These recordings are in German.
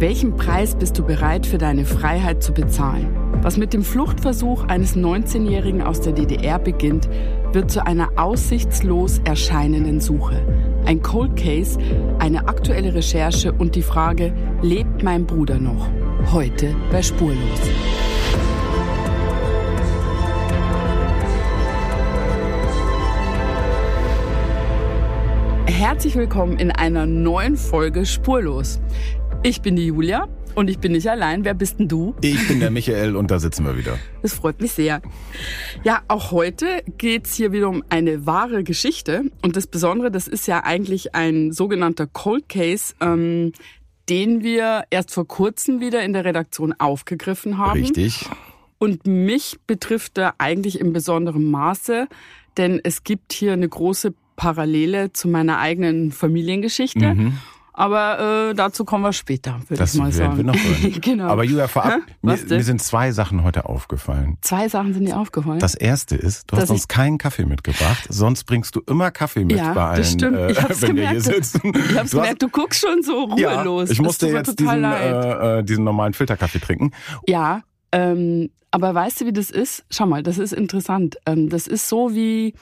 Welchen Preis bist du bereit für deine Freiheit zu bezahlen? Was mit dem Fluchtversuch eines 19-Jährigen aus der DDR beginnt, wird zu einer aussichtslos erscheinenden Suche. Ein Cold Case, eine aktuelle Recherche und die Frage, lebt mein Bruder noch? Heute bei Spurlos. Herzlich willkommen in einer neuen Folge Spurlos. Ich bin die Julia und ich bin nicht allein. Wer bist denn du? Ich bin der Michael und da sitzen wir wieder. Das freut mich sehr. Ja, auch heute geht's hier wieder um eine wahre Geschichte. Und das Besondere, das ist ja eigentlich ein sogenannter Cold Case, ähm, den wir erst vor kurzem wieder in der Redaktion aufgegriffen haben. Richtig. Und mich betrifft er eigentlich im besonderen Maße, denn es gibt hier eine große Parallele zu meiner eigenen Familiengeschichte. Mhm. Aber äh, dazu kommen wir später, würde ich mal sagen. Wir noch genau. Aber Julia, vorab, mir, mir, sind zwei Sachen heute aufgefallen. Zwei Sachen sind dir aufgefallen? Das erste ist, du hast uns keinen Kaffee mitgebracht, sonst bringst du immer Kaffee mit ja, bei allen, das stimmt. Äh, ich hab's wenn gemerkt, wir hier sitzen. Ich hab's du gemerkt, du guckst schon so ruhelos. Ja, ich musste jetzt diesen, äh, äh, diesen normalen Filterkaffee trinken. Ja, ähm, aber weißt du, wie das ist? Schau mal, das ist interessant. Ähm, das ist so wie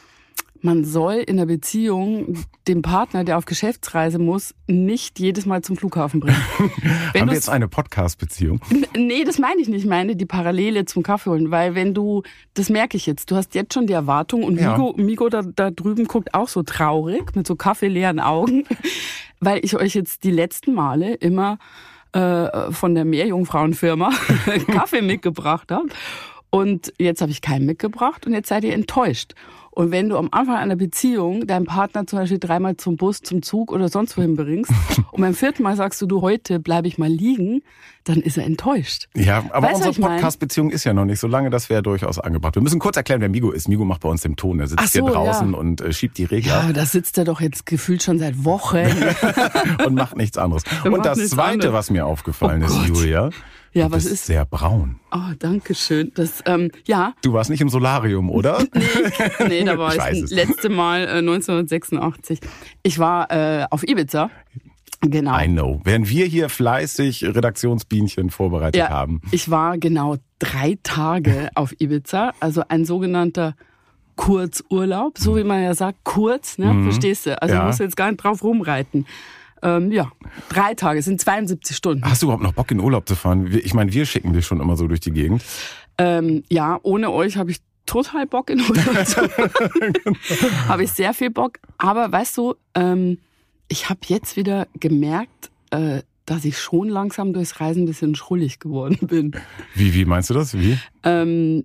man soll in der Beziehung den Partner, der auf Geschäftsreise muss, nicht jedes Mal zum Flughafen bringen. Haben wir jetzt eine Podcast-Beziehung? Nee, das meine ich nicht. Ich meine die Parallele zum Kaffee holen. Weil wenn du, das merke ich jetzt, du hast jetzt schon die Erwartung und ja. Migo, Migo da, da drüben guckt auch so traurig mit so kaffeeleeren Augen, weil ich euch jetzt die letzten Male immer äh, von der Meerjungfrauenfirma Kaffee mitgebracht habe. Und jetzt habe ich keinen mitgebracht und jetzt seid ihr enttäuscht. Und wenn du am Anfang einer Beziehung deinen Partner zum Beispiel dreimal zum Bus, zum Zug oder sonst wohin bringst und beim vierten Mal sagst du, du heute bleibe ich mal liegen, dann ist er enttäuscht. Ja, aber weißt, unsere Podcast-Beziehung ist ja noch nicht so lange, das wäre durchaus angebracht. Wir müssen kurz erklären, wer Migo ist. Migo macht bei uns den Ton. Er sitzt so, hier draußen ja. und äh, schiebt die Regler. Ja, da sitzt er doch jetzt gefühlt schon seit Wochen. und macht nichts anderes. Er und das Zweite, anderes. was mir aufgefallen oh ist, Gott. Julia, ja, was ist? sehr braun. Oh, danke schön. Das, ähm, ja. Du warst nicht im Solarium, oder? nee, nee, da war ich, ich das letzte Mal äh, 1986. Ich war äh, auf Ibiza. Genau. I know. Während wir hier fleißig Redaktionsbienchen vorbereitet ja, haben. Ich war genau drei Tage auf Ibiza, also ein sogenannter Kurzurlaub, so wie man ja sagt, kurz, ne? Mhm. Verstehst du? Also ja. musst du jetzt gar nicht drauf rumreiten. Ähm, ja, drei Tage, sind 72 Stunden. Hast du überhaupt noch Bock in Urlaub zu fahren? Ich meine, wir schicken dich schon immer so durch die Gegend. Ähm, ja, ohne euch habe ich total Bock in Urlaub zu Habe ich sehr viel Bock. Aber weißt du, ähm, ich habe jetzt wieder gemerkt, äh, dass ich schon langsam durchs Reisen ein bisschen schrullig geworden bin. Wie, wie meinst du das? Wie? Ähm,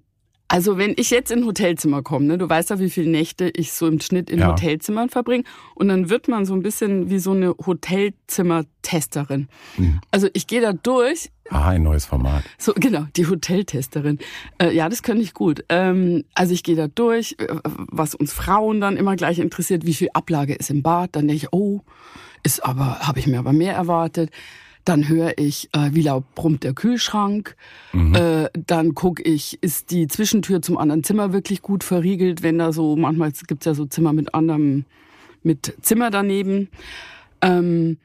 also wenn ich jetzt in ein Hotelzimmer komme, ne, du weißt ja, wie viele Nächte ich so im Schnitt in ja. Hotelzimmern verbringe und dann wird man so ein bisschen wie so eine Hotelzimmer-Testerin. Mhm. Also ich gehe da durch. Ah, ein neues Format. So genau, die Hoteltesterin. Äh, ja, das könnte ich gut. Ähm, also ich gehe da durch, äh, was uns Frauen dann immer gleich interessiert, wie viel Ablage ist im Bad. Dann denke ich, oh, ist aber habe ich mir aber mehr erwartet. Dann höre ich, äh, wie laut brummt der Kühlschrank. Mhm. Äh, dann gucke ich, ist die Zwischentür zum anderen Zimmer wirklich gut verriegelt, wenn da so, manchmal gibt's ja so Zimmer mit anderem, mit Zimmer daneben. Ähm,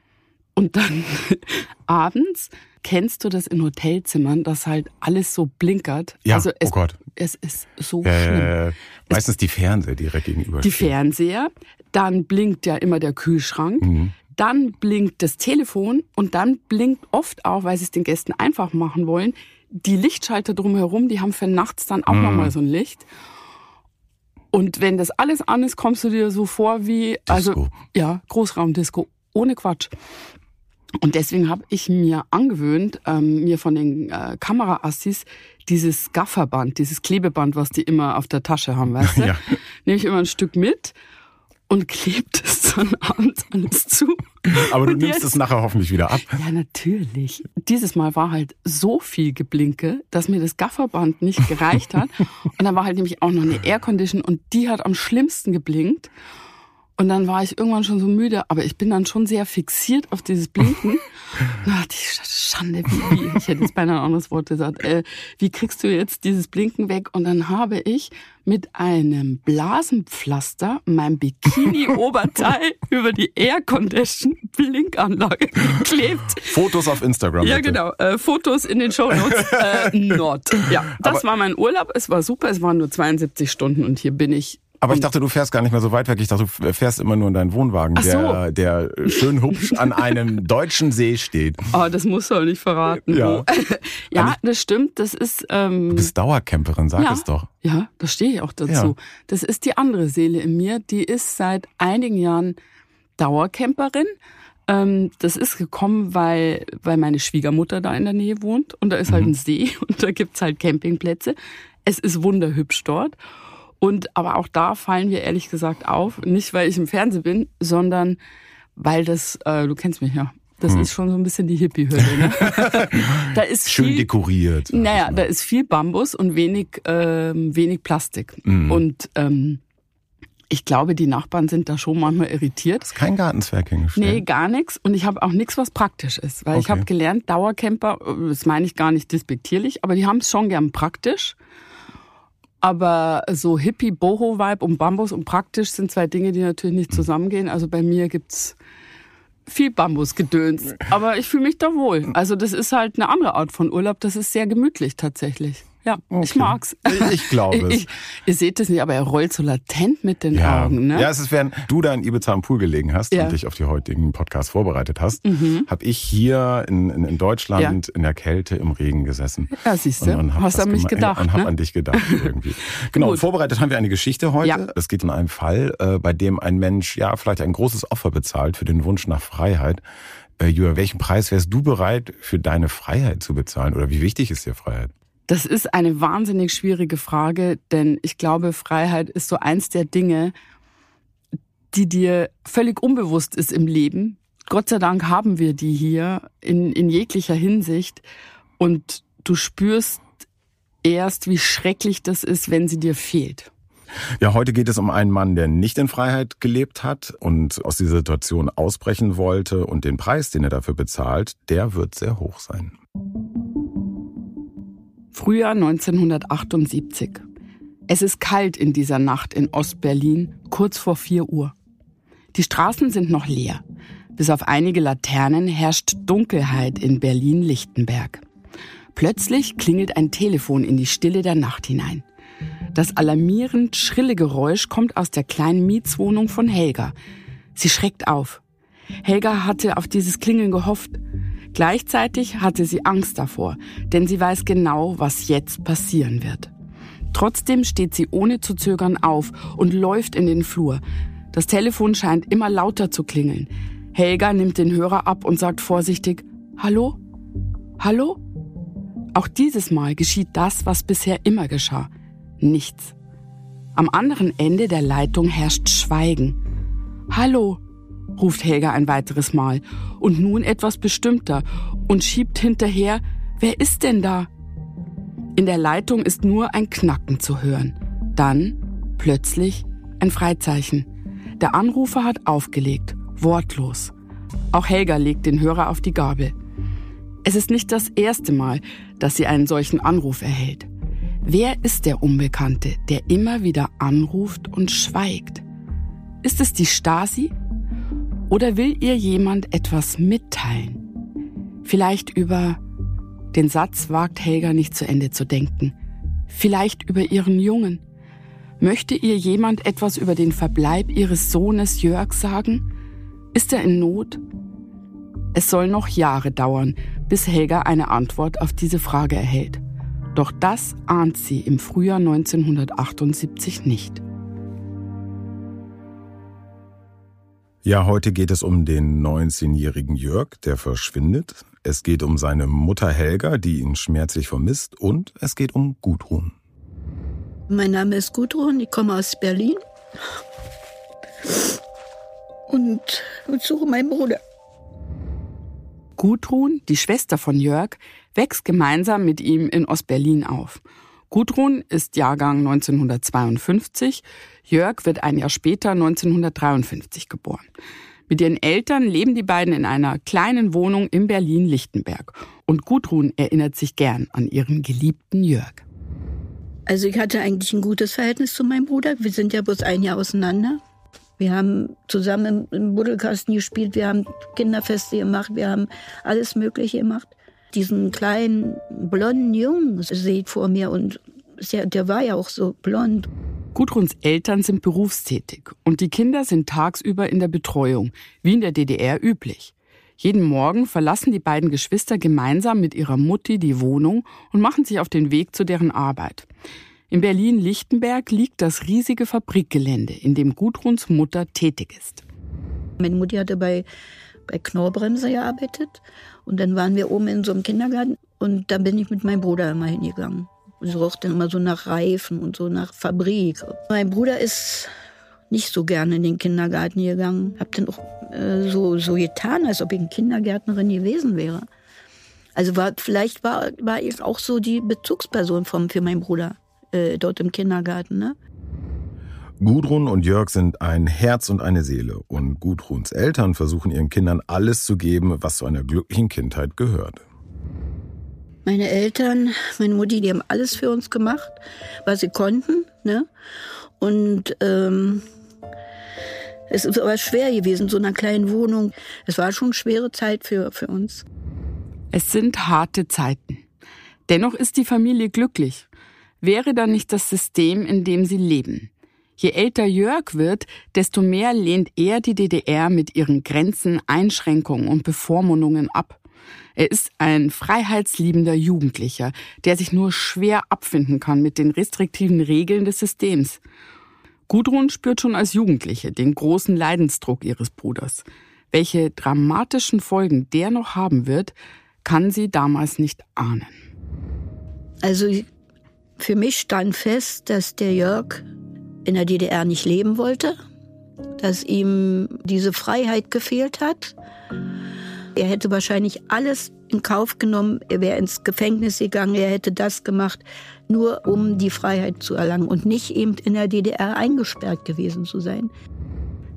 und dann abends kennst du das in Hotelzimmern, dass halt alles so blinkert. Ja, also es, oh Gott. Es ist so äh, schlimm. Meistens es, die Fernseher direkt gegenüber. Die Fernseher. Dann blinkt ja immer der Kühlschrank. Mhm dann blinkt das Telefon und dann blinkt oft auch, weil sie es den Gästen einfach machen wollen, die Lichtschalter drumherum, die haben für nachts dann auch mm. nochmal so ein Licht. Und wenn das alles an ist, kommst du dir so vor wie, Disco. also ja, Großraumdisco, ohne Quatsch. Und deswegen habe ich mir angewöhnt, ähm, mir von den äh, Kameraassis dieses Gafferband, dieses Klebeband, was die immer auf der Tasche haben, weißt du? Ja. Nehme ich immer ein Stück mit und klebt es dann abends alles zu. Aber du und nimmst es nachher hoffentlich wieder ab. Ja, natürlich. Dieses Mal war halt so viel Geblinke, dass mir das Gafferband nicht gereicht hat. Und dann war halt nämlich auch noch eine Aircondition und die hat am schlimmsten geblinkt. Und dann war ich irgendwann schon so müde, aber ich bin dann schon sehr fixiert auf dieses Blinken. Und dachte ich, Schande, wie, wie ich hätte jetzt beinahe ein anderes Wort gesagt, äh, wie kriegst du jetzt dieses Blinken weg? Und dann habe ich mit einem Blasenpflaster mein Bikini-Oberteil über die Air-Condition-Blinkanlage geklebt. Fotos auf Instagram. Ja, bitte. genau. Äh, Fotos in den Shownotes. Äh, not. Ja, das Aber war mein Urlaub. Es war super. Es waren nur 72 Stunden und hier bin ich aber ich dachte, du fährst gar nicht mehr so weit weg. Ich dachte, du fährst immer nur in deinen Wohnwagen, so. der, der schön hübsch an einem deutschen See steht. Oh, das musst du auch nicht verraten. Ja, ja das stimmt. Das ist. Ähm, du bist Dauercamperin, sag ja, es doch. Ja, da stehe ich auch dazu. Ja. Das ist die andere Seele in mir. Die ist seit einigen Jahren Dauercamperin. Ähm, das ist gekommen, weil, weil meine Schwiegermutter da in der Nähe wohnt und da ist halt mhm. ein See und da gibt's halt Campingplätze. Es ist wunderhübsch dort. Und aber auch da fallen wir ehrlich gesagt auf, nicht weil ich im Fernsehen bin, sondern weil das, äh, du kennst mich ja, das hm. ist schon so ein bisschen die Hippie-Hülle. Ne? da ist schön viel, dekoriert. Naja, da ist viel Bambus und wenig, ähm, wenig Plastik. Mhm. Und ähm, ich glaube, die Nachbarn sind da schon manchmal irritiert. Das ist kein Gartenzwerg hingestellt. Nee, gar nichts. Und ich habe auch nichts, was praktisch ist. Weil okay. ich habe gelernt, Dauercamper, das meine ich gar nicht despektierlich, aber die haben es schon gern praktisch. Aber so Hippie, Boho-Vibe und Bambus und praktisch sind zwei Dinge, die natürlich nicht zusammengehen. Also bei mir gibt's viel Bambusgedöns. Aber ich fühle mich da wohl. Also das ist halt eine andere Art von Urlaub. Das ist sehr gemütlich tatsächlich. Ja, okay. ich mag's. Ich glaube es. Ich, ihr seht es nicht, aber er rollt so latent mit den ja. Augen. Ne? Ja, es ist, während du da in Ibiza am Pool gelegen hast ja. und dich auf die heutigen Podcast vorbereitet hast, mhm. habe ich hier in, in, in Deutschland ja. in der Kälte im Regen gesessen. Ja, siehst du. Und, und hast an mich gedacht. Und ne? hab an dich gedacht irgendwie. genau, vorbereitet haben wir eine Geschichte heute. Es geht um einen Fall, äh, bei dem ein Mensch ja vielleicht ein großes Opfer bezahlt für den Wunsch nach Freiheit. Äh, Jura, welchen Preis wärst du bereit für deine Freiheit zu bezahlen? Oder wie wichtig ist dir Freiheit? Das ist eine wahnsinnig schwierige Frage, denn ich glaube, Freiheit ist so eins der Dinge, die dir völlig unbewusst ist im Leben. Gott sei Dank haben wir die hier in, in jeglicher Hinsicht und du spürst erst, wie schrecklich das ist, wenn sie dir fehlt. Ja, heute geht es um einen Mann, der nicht in Freiheit gelebt hat und aus dieser Situation ausbrechen wollte und den Preis, den er dafür bezahlt, der wird sehr hoch sein. Frühjahr 1978. Es ist kalt in dieser Nacht in Ostberlin, kurz vor 4 Uhr. Die Straßen sind noch leer. Bis auf einige Laternen herrscht Dunkelheit in Berlin-Lichtenberg. Plötzlich klingelt ein Telefon in die Stille der Nacht hinein. Das alarmierend schrille Geräusch kommt aus der kleinen Mietswohnung von Helga. Sie schreckt auf. Helga hatte auf dieses Klingeln gehofft. Gleichzeitig hatte sie Angst davor, denn sie weiß genau, was jetzt passieren wird. Trotzdem steht sie ohne zu zögern auf und läuft in den Flur. Das Telefon scheint immer lauter zu klingeln. Helga nimmt den Hörer ab und sagt vorsichtig, Hallo? Hallo? Auch dieses Mal geschieht das, was bisher immer geschah. Nichts. Am anderen Ende der Leitung herrscht Schweigen. Hallo? ruft Helga ein weiteres Mal und nun etwas bestimmter und schiebt hinterher, wer ist denn da? In der Leitung ist nur ein Knacken zu hören. Dann plötzlich ein Freizeichen. Der Anrufer hat aufgelegt, wortlos. Auch Helga legt den Hörer auf die Gabel. Es ist nicht das erste Mal, dass sie einen solchen Anruf erhält. Wer ist der Unbekannte, der immer wieder anruft und schweigt? Ist es die Stasi? Oder will ihr jemand etwas mitteilen? Vielleicht über den Satz wagt Helga nicht zu Ende zu denken. Vielleicht über ihren Jungen. Möchte ihr jemand etwas über den Verbleib ihres Sohnes Jörg sagen? Ist er in Not? Es soll noch Jahre dauern, bis Helga eine Antwort auf diese Frage erhält. Doch das ahnt sie im Frühjahr 1978 nicht. Ja, heute geht es um den 19-jährigen Jörg, der verschwindet. Es geht um seine Mutter Helga, die ihn schmerzlich vermisst. Und es geht um Gudrun. Mein Name ist Gudrun, ich komme aus Berlin. Und, und suche meinen Bruder. Gudrun, die Schwester von Jörg, wächst gemeinsam mit ihm in Ostberlin auf. Gudrun ist Jahrgang 1952, Jörg wird ein Jahr später 1953 geboren. Mit ihren Eltern leben die beiden in einer kleinen Wohnung in Berlin-Lichtenberg. Und Gudrun erinnert sich gern an ihren geliebten Jörg. Also ich hatte eigentlich ein gutes Verhältnis zu meinem Bruder. Wir sind ja bloß ein Jahr auseinander. Wir haben zusammen im Buddelkasten gespielt, wir haben Kinderfeste gemacht, wir haben alles Mögliche gemacht. Diesen kleinen blonden Jungen seht vor mir und der war ja auch so blond. Gudruns Eltern sind berufstätig und die Kinder sind tagsüber in der Betreuung, wie in der DDR üblich. Jeden Morgen verlassen die beiden Geschwister gemeinsam mit ihrer Mutti die Wohnung und machen sich auf den Weg zu deren Arbeit. In Berlin-Lichtenberg liegt das riesige Fabrikgelände, in dem Gudruns Mutter tätig ist. Meine Mutti hatte bei, bei Knorrbremse gearbeitet und dann waren wir oben in so einem Kindergarten und da bin ich mit meinem Bruder immer hingegangen. Es roch dann immer so nach Reifen und so nach Fabrik. Mein Bruder ist nicht so gerne in den Kindergarten gegangen. Hab dann auch äh, so, so getan, als ob ich eine Kindergärtnerin gewesen wäre. Also war, vielleicht war, war ich auch so die Bezugsperson vom, für meinen Bruder äh, dort im Kindergarten. Ne? Gudrun und Jörg sind ein Herz und eine Seele. Und Gudruns Eltern versuchen ihren Kindern alles zu geben, was zu einer glücklichen Kindheit gehört. Meine Eltern, meine Mutti, die haben alles für uns gemacht, was sie konnten. Ne? Und ähm, es ist aber schwer gewesen, so einer kleinen Wohnung. Es war schon eine schwere Zeit für, für uns. Es sind harte Zeiten. Dennoch ist die Familie glücklich. Wäre da nicht das System, in dem sie leben? Je älter Jörg wird, desto mehr lehnt er die DDR mit ihren Grenzen, Einschränkungen und Bevormundungen ab. Er ist ein freiheitsliebender Jugendlicher, der sich nur schwer abfinden kann mit den restriktiven Regeln des Systems. Gudrun spürt schon als Jugendliche den großen Leidensdruck ihres Bruders. Welche dramatischen Folgen der noch haben wird, kann sie damals nicht ahnen. Also für mich stand fest, dass der Jörg in der DDR nicht leben wollte, dass ihm diese Freiheit gefehlt hat. Er hätte wahrscheinlich alles in Kauf genommen, er wäre ins Gefängnis gegangen, er hätte das gemacht, nur um die Freiheit zu erlangen und nicht eben in der DDR eingesperrt gewesen zu sein.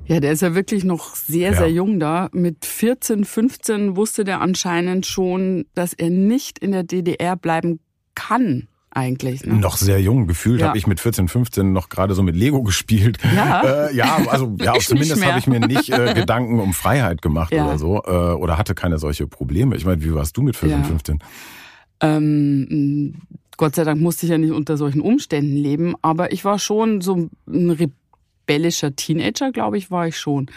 Ja, der ist ja wirklich noch sehr, ja. sehr jung da. Mit 14, 15 wusste der anscheinend schon, dass er nicht in der DDR bleiben kann eigentlich. Ne? Noch sehr jung. Gefühlt ja. habe ich mit 14, 15 noch gerade so mit Lego gespielt. Ja, äh, ja also ja, zumindest habe ich mir nicht äh, Gedanken um Freiheit gemacht ja. oder so. Äh, oder hatte keine solche Probleme. Ich meine, wie warst du mit 14, ja. 15? Ähm, Gott sei Dank musste ich ja nicht unter solchen Umständen leben, aber ich war schon so ein rebellischer Teenager, glaube ich, war ich schon.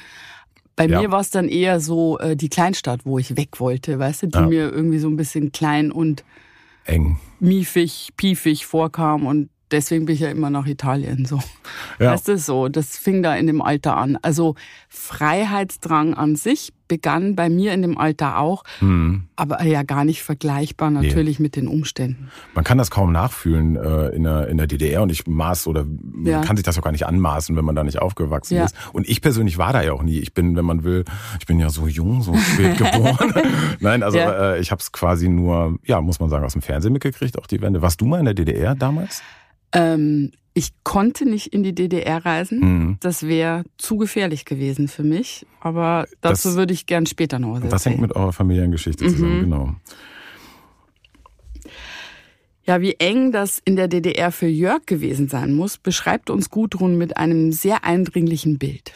Bei ja. mir war es dann eher so äh, die Kleinstadt, wo ich weg wollte, weißt du, die mir irgendwie so ein bisschen klein und eng, miefig, piefig vorkam und deswegen bin ich ja immer nach Italien so. Ja. Weißt du so, das fing da in dem Alter an. Also Freiheitsdrang an sich begann bei mir in dem Alter auch, hm. aber ja gar nicht vergleichbar natürlich nee. mit den Umständen. Man kann das kaum nachfühlen äh, in, der, in der DDR und ich maß oder ja. man kann sich das auch gar nicht anmaßen, wenn man da nicht aufgewachsen ja. ist. Und ich persönlich war da ja auch nie. Ich bin, wenn man will, ich bin ja so jung, so spät geboren. Nein, also ja. äh, ich habe es quasi nur, ja, muss man sagen, aus dem Fernsehen mitgekriegt, auch die Wende. Warst du mal in der DDR damals? Ähm, ich konnte nicht in die DDR reisen. Mhm. Das wäre zu gefährlich gewesen für mich. Aber dazu das, würde ich gern später noch was erzählen. Das hängt mit eurer Familiengeschichte zusammen, mhm. genau. Ja, wie eng das in der DDR für Jörg gewesen sein muss, beschreibt uns Gudrun mit einem sehr eindringlichen Bild.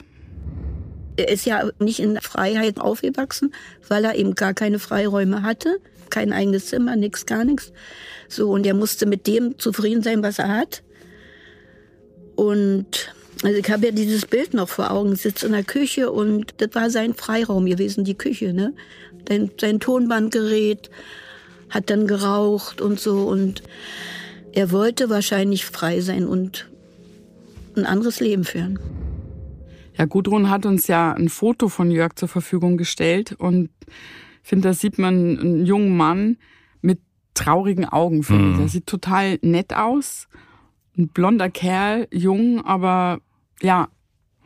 Er ist ja nicht in Freiheit aufgewachsen, weil er eben gar keine Freiräume hatte. Kein eigenes Zimmer, nichts, gar nichts. So, und er musste mit dem zufrieden sein, was er hat. Und also ich habe ja dieses Bild noch vor Augen, sitzt in der Küche und das war sein Freiraum gewesen, die Küche, ne? Sein, sein Tonbandgerät hat dann geraucht und so und er wollte wahrscheinlich frei sein und ein anderes Leben führen. Ja, Gudrun hat uns ja ein Foto von Jörg zur Verfügung gestellt und finde, da sieht man einen jungen Mann mit traurigen Augen, finde mhm. ich. Er sieht total nett aus. Ein blonder Kerl, jung, aber ja,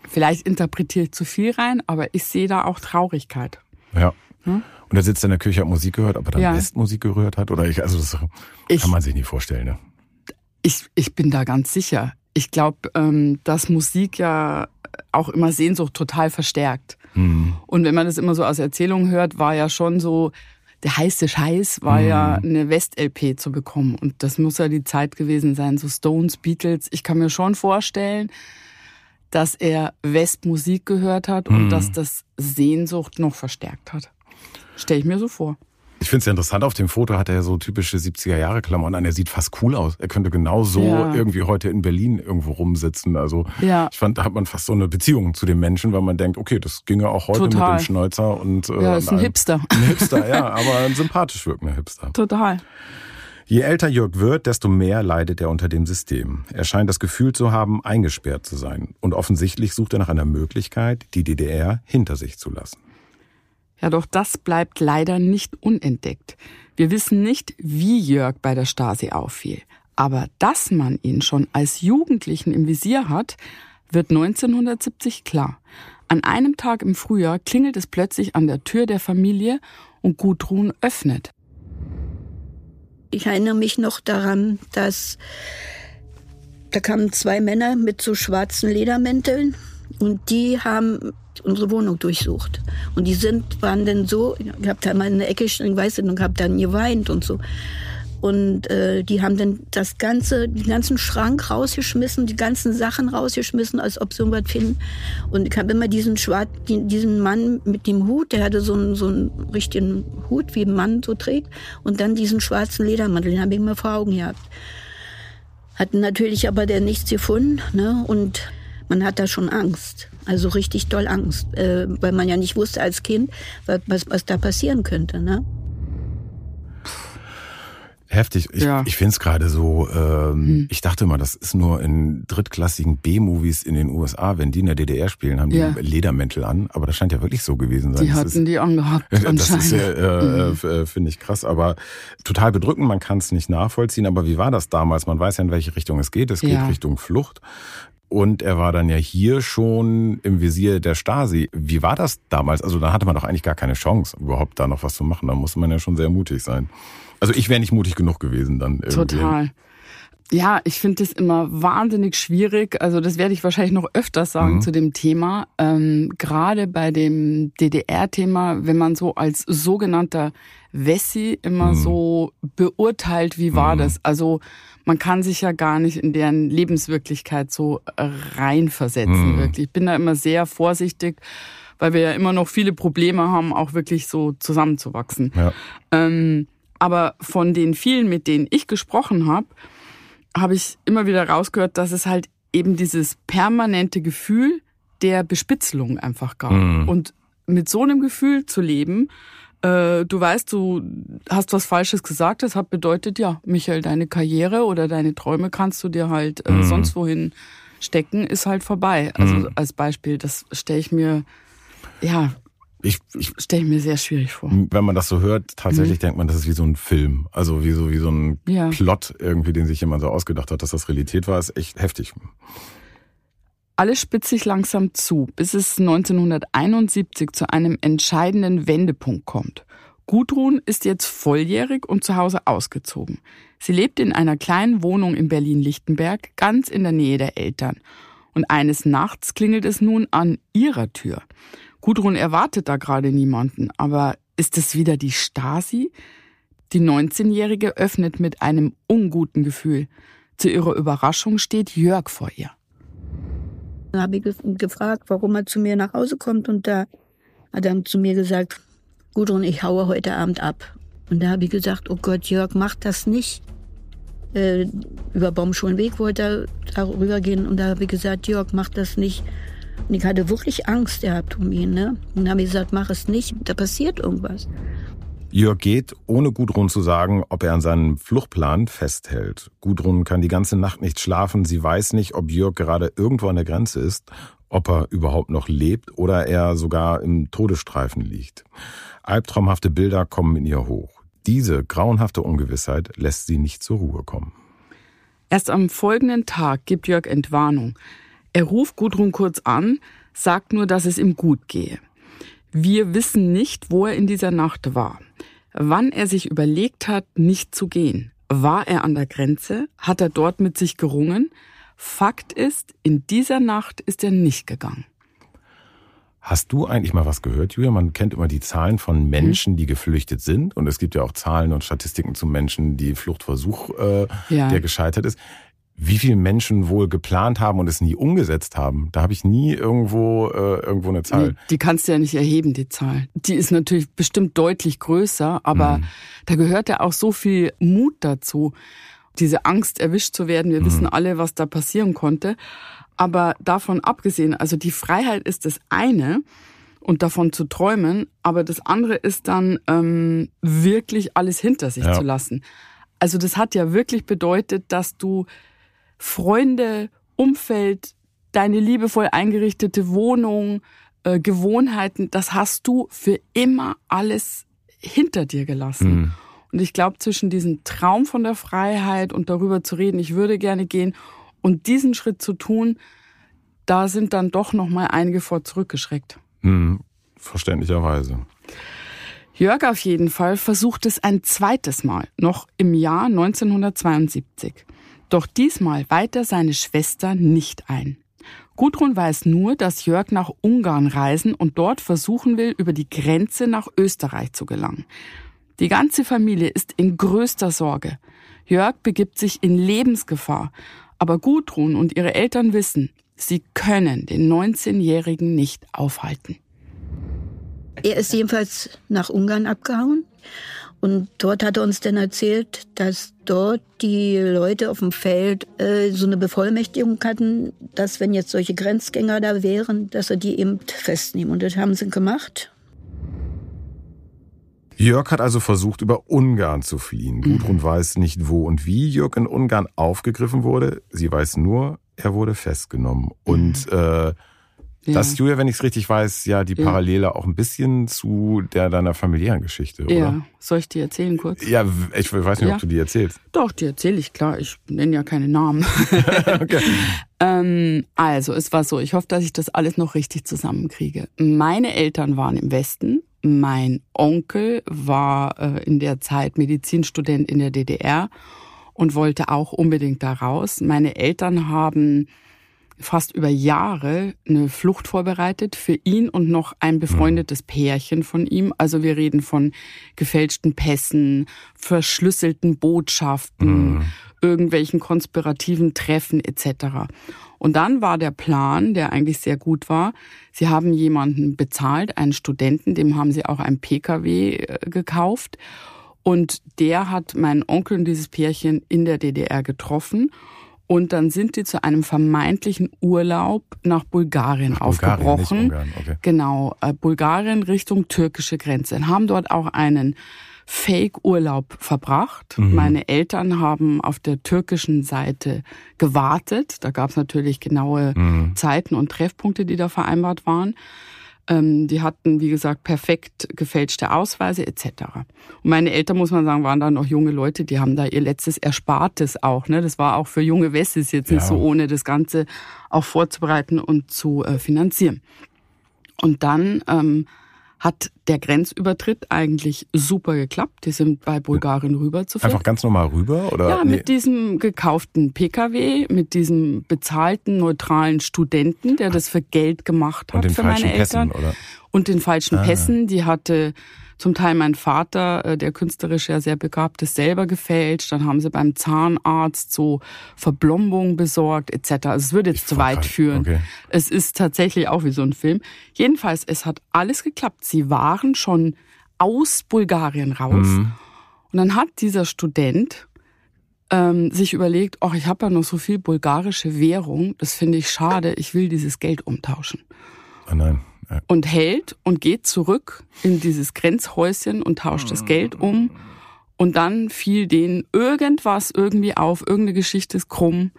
vielleicht interpretiere ich zu viel rein, aber ich sehe da auch Traurigkeit. Ja. Hm? Und er sitzt in der Küche, hat Musik gehört, ob er dann ja. Westmusik gehört hat oder ich, also das ich, kann man sich nicht vorstellen. Ne? Ich, ich bin da ganz sicher. Ich glaube, ähm, dass Musik ja auch immer Sehnsucht total verstärkt. Mhm. Und wenn man das immer so aus Erzählungen hört, war ja schon so der heiße Scheiß war mhm. ja eine West-LP zu bekommen. Und das muss ja die Zeit gewesen sein, so Stones, Beatles. Ich kann mir schon vorstellen, dass er West-Musik gehört hat und mhm. dass das Sehnsucht noch verstärkt hat. Stell ich mir so vor. Ich finde es ja interessant, auf dem Foto hat er so typische 70er-Jahre-Klamotten an. Er sieht fast cool aus. Er könnte genau so ja. irgendwie heute in Berlin irgendwo rumsitzen. Also ja. ich fand, da hat man fast so eine Beziehung zu dem Menschen, weil man denkt, okay, das ginge auch heute Total. mit dem Schnäuzer. Und, äh, ja, ist ein Hipster. Ein Hipster, ja, aber ein sympathisch wirkender Hipster. Total. Je älter Jörg wird, desto mehr leidet er unter dem System. Er scheint das Gefühl zu haben, eingesperrt zu sein. Und offensichtlich sucht er nach einer Möglichkeit, die DDR hinter sich zu lassen. Ja, doch das bleibt leider nicht unentdeckt. Wir wissen nicht, wie Jörg bei der Stasi auffiel. Aber dass man ihn schon als Jugendlichen im Visier hat, wird 1970 klar. An einem Tag im Frühjahr klingelt es plötzlich an der Tür der Familie und Gudrun öffnet. Ich erinnere mich noch daran, dass da kamen zwei Männer mit so schwarzen Ledermänteln und die haben unsere Wohnung durchsucht. Und die sind, waren dann so, ich habe da mal in der Ecke stehen, weiß nicht, und habe dann geweint und so. Und äh, die haben dann das ganze, den ganzen Schrank rausgeschmissen, die ganzen Sachen rausgeschmissen, als ob sie irgendwas finden. Und ich habe immer diesen Schwarz, diesen Mann mit dem Hut, der hatte so einen, so einen richtigen Hut, wie ein Mann so trägt, und dann diesen schwarzen Ledermantel, den habe ich immer vor Augen gehabt. Hatten natürlich aber der nichts gefunden, ne? Und man hat da schon Angst. Also richtig doll Angst, äh, weil man ja nicht wusste als Kind, was, was da passieren könnte. Ne? Heftig. Ich, ja. ich finde es gerade so, ähm, hm. ich dachte immer, das ist nur in drittklassigen B-Movies in den USA, wenn die in der DDR spielen, haben die ja. Ledermäntel an. Aber das scheint ja wirklich so gewesen sein. Die das hatten ist, die angehabt. Das ist ja, äh, mhm. Äh, finde ich krass, aber total bedrückend, man kann es nicht nachvollziehen. Aber wie war das damals? Man weiß ja, in welche Richtung es geht. Es geht ja. Richtung Flucht. Und er war dann ja hier schon im Visier der Stasi. Wie war das damals? Also da hatte man doch eigentlich gar keine Chance, überhaupt da noch was zu machen. Da musste man ja schon sehr mutig sein. Also ich wäre nicht mutig genug gewesen dann. Irgendwie. Total. Ja, ich finde das immer wahnsinnig schwierig. Also das werde ich wahrscheinlich noch öfters sagen mhm. zu dem Thema. Ähm, Gerade bei dem DDR-Thema, wenn man so als sogenannter Wessi immer mhm. so beurteilt, wie war mhm. das? Also man kann sich ja gar nicht in deren Lebenswirklichkeit so reinversetzen, mhm. wirklich. Ich bin da immer sehr vorsichtig, weil wir ja immer noch viele Probleme haben, auch wirklich so zusammenzuwachsen. Ja. Ähm, aber von den vielen, mit denen ich gesprochen habe, habe ich immer wieder rausgehört, dass es halt eben dieses permanente Gefühl der Bespitzelung einfach gab. Mhm. Und mit so einem Gefühl zu leben, äh, du weißt, du hast was Falsches gesagt, das hat bedeutet, ja, Michael, deine Karriere oder deine Träume kannst du dir halt äh, mhm. sonst wohin stecken, ist halt vorbei. Also mhm. als Beispiel, das stelle ich mir, ja, ich, ich stelle mir sehr schwierig vor. Wenn man das so hört, tatsächlich mhm. denkt man, das ist wie so ein Film. Also wie so, wie so ein ja. Plot irgendwie, den sich jemand so ausgedacht hat, dass das Realität war, ist echt heftig. Alles spitzt sich langsam zu, bis es 1971 zu einem entscheidenden Wendepunkt kommt. Gudrun ist jetzt volljährig und zu Hause ausgezogen. Sie lebt in einer kleinen Wohnung in Berlin-Lichtenberg, ganz in der Nähe der Eltern. Und eines Nachts klingelt es nun an ihrer Tür. Gudrun erwartet da gerade niemanden, aber ist es wieder die Stasi? Die 19-Jährige öffnet mit einem unguten Gefühl. Zu ihrer Überraschung steht Jörg vor ihr. Dann habe ich gefragt, warum er zu mir nach Hause kommt und da hat er zu mir gesagt, Gudrun, ich haue heute Abend ab. Und da habe ich gesagt, oh Gott, Jörg, mach das nicht. Äh, über Baumschulenweg wollte er darüber gehen und da habe ich gesagt, Jörg, mach das nicht. Und ich hatte wirklich Angst gehabt um ihn. Ne? Und dann habe ich gesagt, mach es nicht, da passiert irgendwas. Jörg geht, ohne Gudrun zu sagen, ob er an seinem Fluchtplan festhält. Gudrun kann die ganze Nacht nicht schlafen. Sie weiß nicht, ob Jörg gerade irgendwo an der Grenze ist, ob er überhaupt noch lebt oder er sogar im Todesstreifen liegt. Albtraumhafte Bilder kommen in ihr hoch. Diese grauenhafte Ungewissheit lässt sie nicht zur Ruhe kommen. Erst am folgenden Tag gibt Jörg Entwarnung. Er ruft Gudrun kurz an, sagt nur, dass es ihm gut gehe. Wir wissen nicht, wo er in dieser Nacht war. Wann er sich überlegt hat, nicht zu gehen. War er an der Grenze? Hat er dort mit sich gerungen? Fakt ist, in dieser Nacht ist er nicht gegangen. Hast du eigentlich mal was gehört, Julia? Man kennt immer die Zahlen von Menschen, die geflüchtet sind. Und es gibt ja auch Zahlen und Statistiken zu Menschen, die Fluchtversuch, äh, ja. der gescheitert ist. Wie viele Menschen wohl geplant haben und es nie umgesetzt haben? Da habe ich nie irgendwo äh, irgendwo eine Zahl. Die, die kannst du ja nicht erheben, die Zahl. Die ist natürlich bestimmt deutlich größer, aber mhm. da gehört ja auch so viel Mut dazu, diese Angst erwischt zu werden. Wir mhm. wissen alle, was da passieren konnte. Aber davon abgesehen, also die Freiheit ist das eine und davon zu träumen, aber das andere ist dann ähm, wirklich alles hinter sich ja. zu lassen. Also das hat ja wirklich bedeutet, dass du Freunde, Umfeld, deine liebevoll eingerichtete Wohnung, äh, Gewohnheiten, das hast du für immer alles hinter dir gelassen. Mhm. Und ich glaube, zwischen diesem Traum von der Freiheit und darüber zu reden, ich würde gerne gehen und diesen Schritt zu tun, da sind dann doch noch mal einige vor zurückgeschreckt. Hm, verständlicherweise. Jörg auf jeden Fall versucht es ein zweites Mal, noch im Jahr 1972. Doch diesmal weiht er seine Schwester nicht ein. Gudrun weiß nur, dass Jörg nach Ungarn reisen und dort versuchen will, über die Grenze nach Österreich zu gelangen. Die ganze Familie ist in größter Sorge. Jörg begibt sich in Lebensgefahr aber Gudrun und ihre Eltern wissen, sie können den 19-Jährigen nicht aufhalten. Er ist jedenfalls nach Ungarn abgehauen. Und dort hat er uns dann erzählt, dass dort die Leute auf dem Feld äh, so eine Bevollmächtigung hatten, dass wenn jetzt solche Grenzgänger da wären, dass er die eben festnehmen. Und das haben sie gemacht. Jörg hat also versucht, über Ungarn zu fliehen. Mhm. Gudrun weiß nicht, wo und wie Jörg in Ungarn aufgegriffen wurde. Sie weiß nur, er wurde festgenommen. Und mhm. äh, ja. Das, Julia, wenn ich es richtig weiß, ja die Parallele ja. auch ein bisschen zu der deiner familiären Geschichte, oder? Ja, soll ich die erzählen kurz? Ja, ich weiß nicht, ja. ob du die erzählst. Doch, die erzähle ich, klar. Ich nenne ja keine Namen. okay. ähm, also, es war so, ich hoffe, dass ich das alles noch richtig zusammenkriege. Meine Eltern waren im Westen mein Onkel war äh, in der Zeit Medizinstudent in der DDR und wollte auch unbedingt da raus. Meine Eltern haben fast über Jahre eine Flucht vorbereitet für ihn und noch ein befreundetes Pärchen von ihm. Also wir reden von gefälschten Pässen, verschlüsselten Botschaften, mhm. irgendwelchen konspirativen Treffen etc. Und dann war der Plan, der eigentlich sehr gut war, sie haben jemanden bezahlt, einen Studenten, dem haben sie auch ein Pkw äh, gekauft. Und der hat meinen Onkel und dieses Pärchen in der DDR getroffen. Und dann sind die zu einem vermeintlichen Urlaub nach Bulgarien nach aufgebrochen. Bulgarien, okay. Genau, äh, Bulgarien Richtung türkische Grenze. Und haben dort auch einen Fake-Urlaub verbracht. Mhm. Meine Eltern haben auf der türkischen Seite gewartet. Da gab es natürlich genaue mhm. Zeiten und Treffpunkte, die da vereinbart waren. Ähm, die hatten, wie gesagt, perfekt gefälschte Ausweise etc. Und meine Eltern, muss man sagen, waren da noch junge Leute, die haben da ihr letztes Erspartes auch. Ne? Das war auch für junge Wessis jetzt ja. nicht so ohne das Ganze auch vorzubereiten und zu äh, finanzieren. Und dann ähm, hat der Grenzübertritt eigentlich super geklappt. Die sind bei Bulgarien rüber zu Einfach ganz normal rüber? Oder? Ja, mit diesem gekauften Pkw, mit diesem bezahlten, neutralen Studenten, der das für Geld gemacht hat für meine Eltern. Pässen, oder? Und den falschen ah. Pässen. Die hatte zum Teil mein Vater, äh, der künstlerisch ja sehr begabt ist, selber gefälscht. Dann haben sie beim Zahnarzt so Verblombung besorgt etc. Also es würde jetzt ich zu weit führen. Okay. Es ist tatsächlich auch wie so ein Film. Jedenfalls, es hat alles geklappt. Sie waren schon aus Bulgarien raus. Mhm. Und dann hat dieser Student ähm, sich überlegt, ach, ich habe ja noch so viel bulgarische Währung, das finde ich schade, ich will dieses Geld umtauschen. Oh nein und hält und geht zurück in dieses Grenzhäuschen und tauscht das Geld um. Und dann fiel denen irgendwas irgendwie auf, irgendeine Geschichte ist krumm.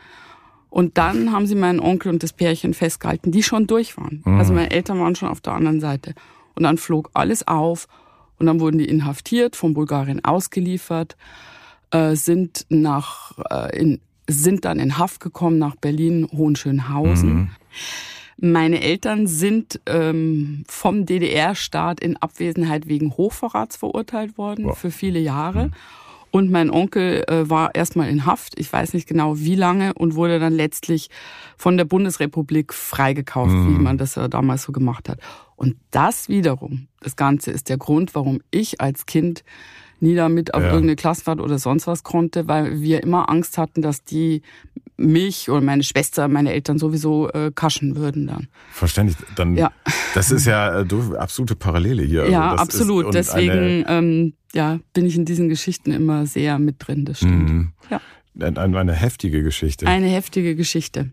Und dann haben sie meinen Onkel und das Pärchen festgehalten, die schon durch waren. Mhm. Also meine Eltern waren schon auf der anderen Seite. Und dann flog alles auf und dann wurden die inhaftiert, von Bulgarien ausgeliefert, äh, sind nach äh, in, sind dann in Haft gekommen nach Berlin Hohenschönhausen. Mhm. Meine Eltern sind ähm, vom DDR-Staat in Abwesenheit wegen Hochverrats verurteilt worden wow. für viele Jahre. Mhm. Und mein Onkel äh, war erstmal in Haft, ich weiß nicht genau wie lange, und wurde dann letztlich von der Bundesrepublik freigekauft, mhm. wie man das ja damals so gemacht hat. Und das wiederum, das Ganze ist der Grund, warum ich als Kind nie damit auf ja. irgendeine Klassenfahrt oder sonst was konnte, weil wir immer Angst hatten, dass die mich oder meine Schwester, meine Eltern sowieso äh, kaschen würden dann. Verständlich. Dann, ja. Das ist ja äh, absolute Parallele hier. Ja, also absolut. Deswegen ähm, ja, bin ich in diesen Geschichten immer sehr mit drin, das stimmt. Mhm. Ja. Eine, eine heftige Geschichte. Eine heftige Geschichte.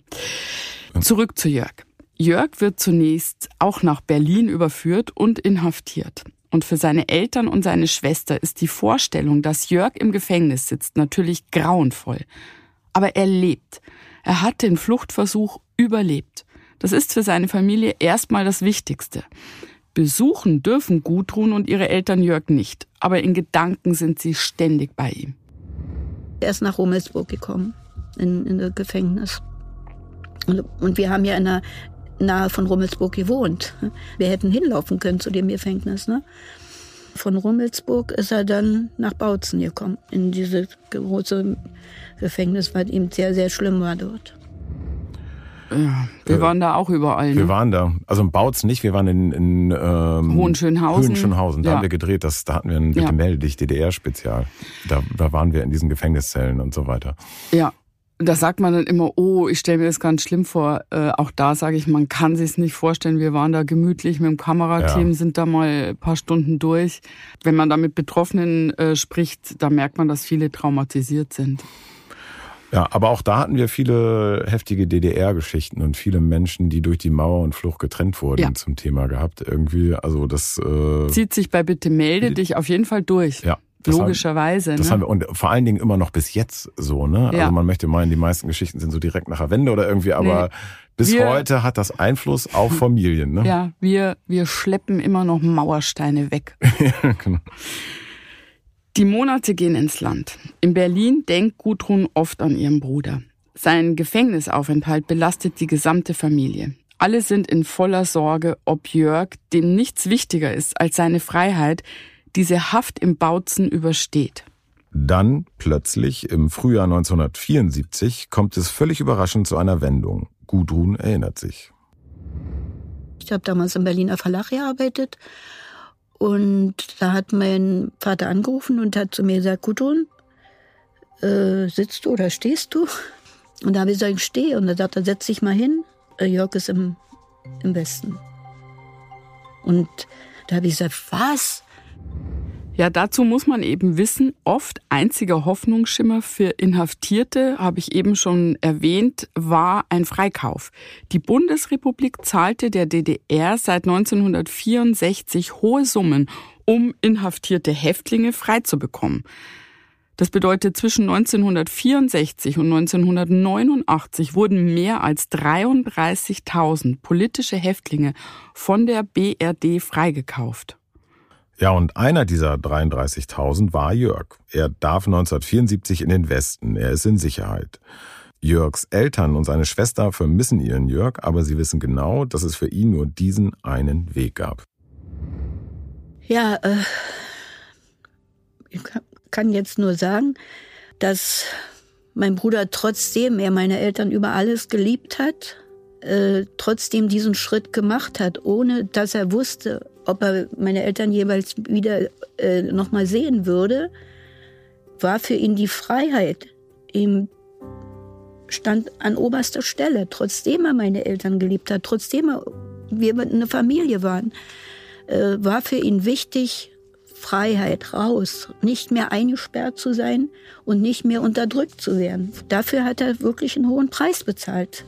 Zurück zu Jörg. Jörg wird zunächst auch nach Berlin überführt und inhaftiert. Und für seine Eltern und seine Schwester ist die Vorstellung, dass Jörg im Gefängnis sitzt, natürlich grauenvoll. Aber er lebt. Er hat den Fluchtversuch überlebt. Das ist für seine Familie erstmal das Wichtigste. Besuchen dürfen Gudrun und ihre Eltern Jörg nicht, aber in Gedanken sind sie ständig bei ihm. Er ist nach Rummelsburg gekommen, in, in das Gefängnis. Und, und wir haben ja in der, nahe von Rummelsburg gewohnt. Wir hätten hinlaufen können zu dem Gefängnis. Ne? Von Rummelsburg ist er dann nach Bautzen gekommen, in dieses große Gefängnis, weil ihm sehr, sehr schlimm war dort. Ja, wir äh, waren da auch überall. Ne? Wir waren da. Also in Bautzen nicht, wir waren in, in ähm, Hohenschönhausen. Hohenschönhausen. Da ja. haben wir gedreht. Das, da hatten wir ein Bitte ja. melde dich DDR-Spezial. Da, da waren wir in diesen Gefängniszellen und so weiter. Ja, da sagt man dann immer, oh, ich stelle mir das ganz schlimm vor. Äh, auch da sage ich, man kann sich nicht vorstellen. Wir waren da gemütlich mit dem Kamerateam, ja. sind da mal ein paar Stunden durch. Wenn man da mit Betroffenen äh, spricht, da merkt man, dass viele traumatisiert sind. Ja, aber auch da hatten wir viele heftige DDR-Geschichten und viele Menschen, die durch die Mauer und Flucht getrennt wurden, ja. zum Thema gehabt. Irgendwie, also das äh, zieht sich bei Bitte melde dich auf jeden Fall durch. Ja. Das Logischerweise. Haben, das ne? haben wir und vor allen Dingen immer noch bis jetzt so, ne? Ja. Also man möchte meinen, die meisten Geschichten sind so direkt nach der Wende oder irgendwie, aber nee. bis wir, heute hat das Einfluss auf Familien, ne? Ja, wir, wir schleppen immer noch Mauersteine weg. ja, genau. Die Monate gehen ins Land. In Berlin denkt Gudrun oft an ihren Bruder. Sein Gefängnisaufenthalt belastet die gesamte Familie. Alle sind in voller Sorge, ob Jörg, dem nichts wichtiger ist als seine Freiheit, diese Haft im Bautzen übersteht. Dann plötzlich im Frühjahr 1974 kommt es völlig überraschend zu einer Wendung. Gudrun erinnert sich. Ich habe damals im Berliner Verlag gearbeitet und da hat mein Vater angerufen und hat zu mir gesagt, Gudrun, äh, sitzt du oder stehst du? Und da habe ich gesagt, ich stehe. Und er sagt er, setz dich mal hin. Äh, Jörg ist im, im Westen. Und da habe ich gesagt, was? Ja, dazu muss man eben wissen, oft einziger Hoffnungsschimmer für Inhaftierte, habe ich eben schon erwähnt, war ein Freikauf. Die Bundesrepublik zahlte der DDR seit 1964 hohe Summen, um inhaftierte Häftlinge freizubekommen. Das bedeutet, zwischen 1964 und 1989 wurden mehr als 33.000 politische Häftlinge von der BRD freigekauft. Ja, und einer dieser 33.000 war Jörg. Er darf 1974 in den Westen. Er ist in Sicherheit. Jörgs Eltern und seine Schwester vermissen ihren Jörg, aber sie wissen genau, dass es für ihn nur diesen einen Weg gab. Ja, äh, ich kann jetzt nur sagen, dass mein Bruder trotzdem er meine Eltern über alles geliebt hat, äh, trotzdem diesen Schritt gemacht hat, ohne dass er wusste, ob er meine Eltern jeweils wieder äh, nochmal sehen würde, war für ihn die Freiheit. Ihm stand an oberster Stelle, trotzdem er meine Eltern geliebt hat, trotzdem er, wir eine Familie waren, äh, war für ihn wichtig, Freiheit raus, nicht mehr eingesperrt zu sein und nicht mehr unterdrückt zu werden. Dafür hat er wirklich einen hohen Preis bezahlt.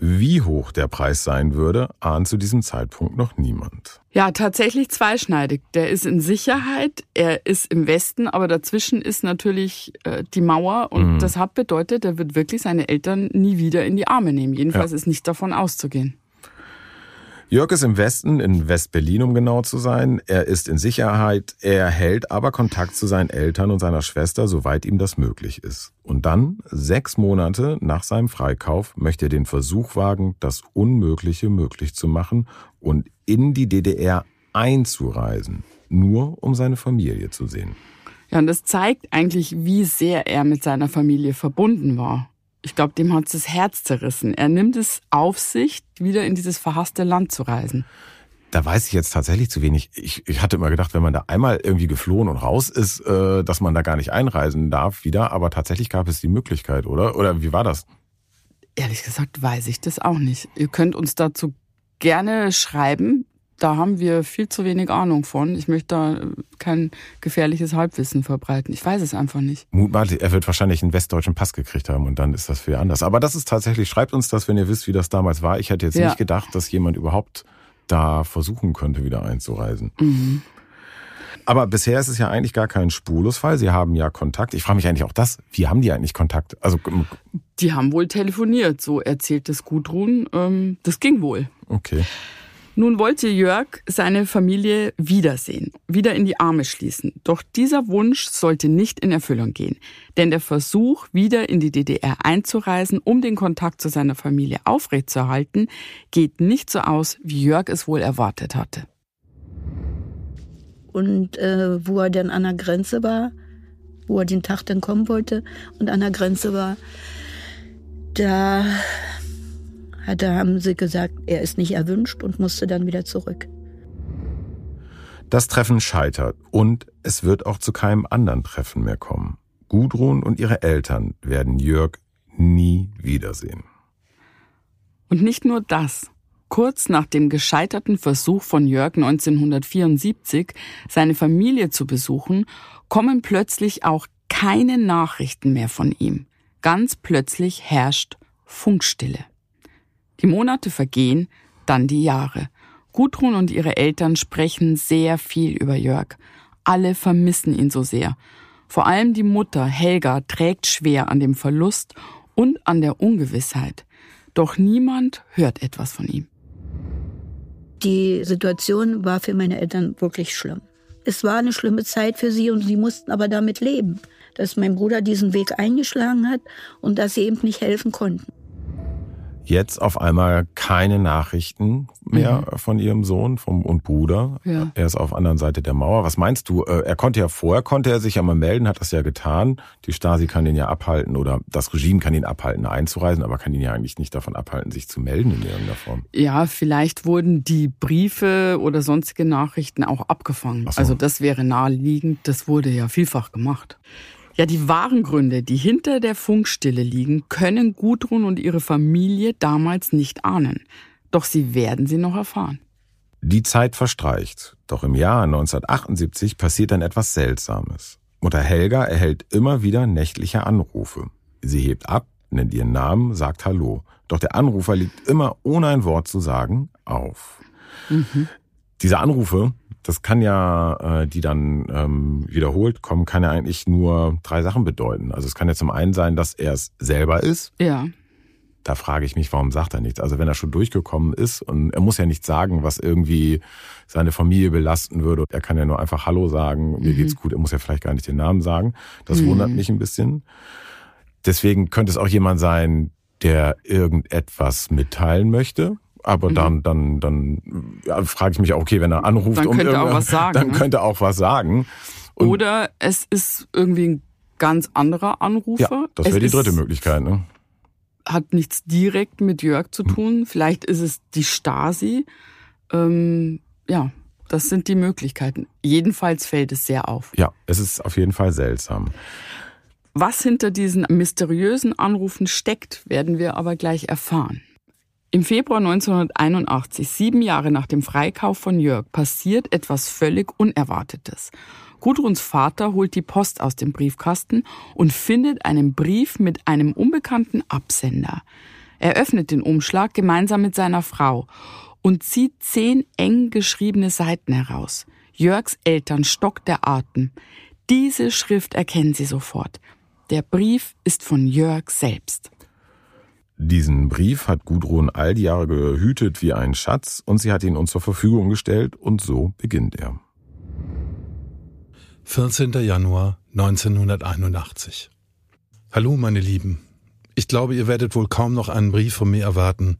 Wie hoch der Preis sein würde, ahnt zu diesem Zeitpunkt noch niemand. Ja, tatsächlich zweischneidig. Der ist in Sicherheit, er ist im Westen, aber dazwischen ist natürlich äh, die Mauer und mhm. das hat bedeutet, er wird wirklich seine Eltern nie wieder in die Arme nehmen. Jedenfalls ja. ist nicht davon auszugehen. Jörg ist im Westen, in West-Berlin, um genau zu sein. Er ist in Sicherheit, er hält aber Kontakt zu seinen Eltern und seiner Schwester, soweit ihm das möglich ist. Und dann, sechs Monate nach seinem Freikauf, möchte er den Versuch wagen, das Unmögliche möglich zu machen und in die DDR einzureisen, nur um seine Familie zu sehen. Ja, und das zeigt eigentlich, wie sehr er mit seiner Familie verbunden war. Ich glaube, dem hat es das Herz zerrissen. Er nimmt es auf sich, wieder in dieses verhasste Land zu reisen. Da weiß ich jetzt tatsächlich zu wenig. Ich, ich hatte immer gedacht, wenn man da einmal irgendwie geflohen und raus ist, äh, dass man da gar nicht einreisen darf wieder. Aber tatsächlich gab es die Möglichkeit, oder? Oder wie war das? Ehrlich gesagt weiß ich das auch nicht. Ihr könnt uns dazu gerne schreiben. Da haben wir viel zu wenig Ahnung von. Ich möchte da kein gefährliches Halbwissen verbreiten. Ich weiß es einfach nicht. Mutmaßlich, er wird wahrscheinlich einen westdeutschen Pass gekriegt haben und dann ist das für anders. Aber das ist tatsächlich, schreibt uns das, wenn ihr wisst, wie das damals war. Ich hätte jetzt ja. nicht gedacht, dass jemand überhaupt da versuchen könnte, wieder einzureisen. Mhm. Aber bisher ist es ja eigentlich gar kein Spurlosfall. Sie haben ja Kontakt. Ich frage mich eigentlich auch das, wie haben die eigentlich Kontakt? Also Die haben wohl telefoniert, so erzählt es Gudrun. Ähm, das ging wohl. Okay. Nun wollte Jörg seine Familie wiedersehen, wieder in die Arme schließen. Doch dieser Wunsch sollte nicht in Erfüllung gehen. Denn der Versuch, wieder in die DDR einzureisen, um den Kontakt zu seiner Familie aufrechtzuerhalten, geht nicht so aus, wie Jörg es wohl erwartet hatte. Und äh, wo er dann an der Grenze war, wo er den Tag dann kommen wollte und an der Grenze war, da da haben sie gesagt, er ist nicht erwünscht und musste dann wieder zurück. Das Treffen scheitert und es wird auch zu keinem anderen Treffen mehr kommen. Gudrun und ihre Eltern werden Jörg nie wiedersehen. Und nicht nur das. Kurz nach dem gescheiterten Versuch von Jörg 1974, seine Familie zu besuchen, kommen plötzlich auch keine Nachrichten mehr von ihm. Ganz plötzlich herrscht Funkstille. Die Monate vergehen, dann die Jahre. Gudrun und ihre Eltern sprechen sehr viel über Jörg. Alle vermissen ihn so sehr. Vor allem die Mutter Helga trägt schwer an dem Verlust und an der Ungewissheit. Doch niemand hört etwas von ihm. Die Situation war für meine Eltern wirklich schlimm. Es war eine schlimme Zeit für sie und sie mussten aber damit leben, dass mein Bruder diesen Weg eingeschlagen hat und dass sie eben nicht helfen konnten jetzt auf einmal keine Nachrichten mehr mhm. von ihrem Sohn vom, und Bruder. Ja. Er ist auf der anderen Seite der Mauer. Was meinst du? Äh, er konnte ja vorher, konnte er sich ja mal melden, hat das ja getan. Die Stasi kann ihn ja abhalten oder das Regime kann ihn abhalten, einzureisen, aber kann ihn ja eigentlich nicht davon abhalten, sich zu melden in irgendeiner Form. Ja, vielleicht wurden die Briefe oder sonstige Nachrichten auch abgefangen. So. Also das wäre naheliegend. Das wurde ja vielfach gemacht. Ja, die wahren Gründe, die hinter der Funkstille liegen, können Gudrun und ihre Familie damals nicht ahnen. Doch sie werden sie noch erfahren. Die Zeit verstreicht. Doch im Jahr 1978 passiert dann etwas Seltsames. Mutter Helga erhält immer wieder nächtliche Anrufe. Sie hebt ab, nennt ihren Namen, sagt Hallo. Doch der Anrufer liegt immer ohne ein Wort zu sagen auf. Mhm. Diese Anrufe das kann ja, äh, die dann ähm, wiederholt kommen, kann ja eigentlich nur drei Sachen bedeuten. Also es kann ja zum einen sein, dass er es selber ist. Ja. Da frage ich mich, warum sagt er nichts? Also wenn er schon durchgekommen ist und er muss ja nichts sagen, was irgendwie seine Familie belasten würde. Er kann ja nur einfach Hallo sagen, mir mhm. geht's gut. Er muss ja vielleicht gar nicht den Namen sagen. Das mhm. wundert mich ein bisschen. Deswegen könnte es auch jemand sein, der irgendetwas mitteilen möchte aber mhm. dann, dann, dann ja, frage ich mich auch, okay, wenn er anruft, dann um könnte auch was sagen, dann ne? könnte auch was sagen. Und Oder es ist irgendwie ein ganz anderer Anrufer. Ja, das wäre die dritte Möglichkeit. Ne? Hat nichts direkt mit Jörg zu hm. tun. Vielleicht ist es die Stasi. Ähm, ja, das sind die Möglichkeiten. Jedenfalls fällt es sehr auf. Ja, es ist auf jeden Fall seltsam. Was hinter diesen mysteriösen Anrufen steckt, werden wir aber gleich erfahren. Im Februar 1981, sieben Jahre nach dem Freikauf von Jörg, passiert etwas völlig Unerwartetes. Gudruns Vater holt die Post aus dem Briefkasten und findet einen Brief mit einem unbekannten Absender. Er öffnet den Umschlag gemeinsam mit seiner Frau und zieht zehn eng geschriebene Seiten heraus. Jörgs Eltern stockt der Atem. Diese Schrift erkennen sie sofort. Der Brief ist von Jörg selbst. Diesen Brief hat Gudrun all die Jahre gehütet wie ein Schatz und sie hat ihn uns zur Verfügung gestellt und so beginnt er. 14. Januar 1981. Hallo, meine Lieben. Ich glaube, ihr werdet wohl kaum noch einen Brief von mir erwarten.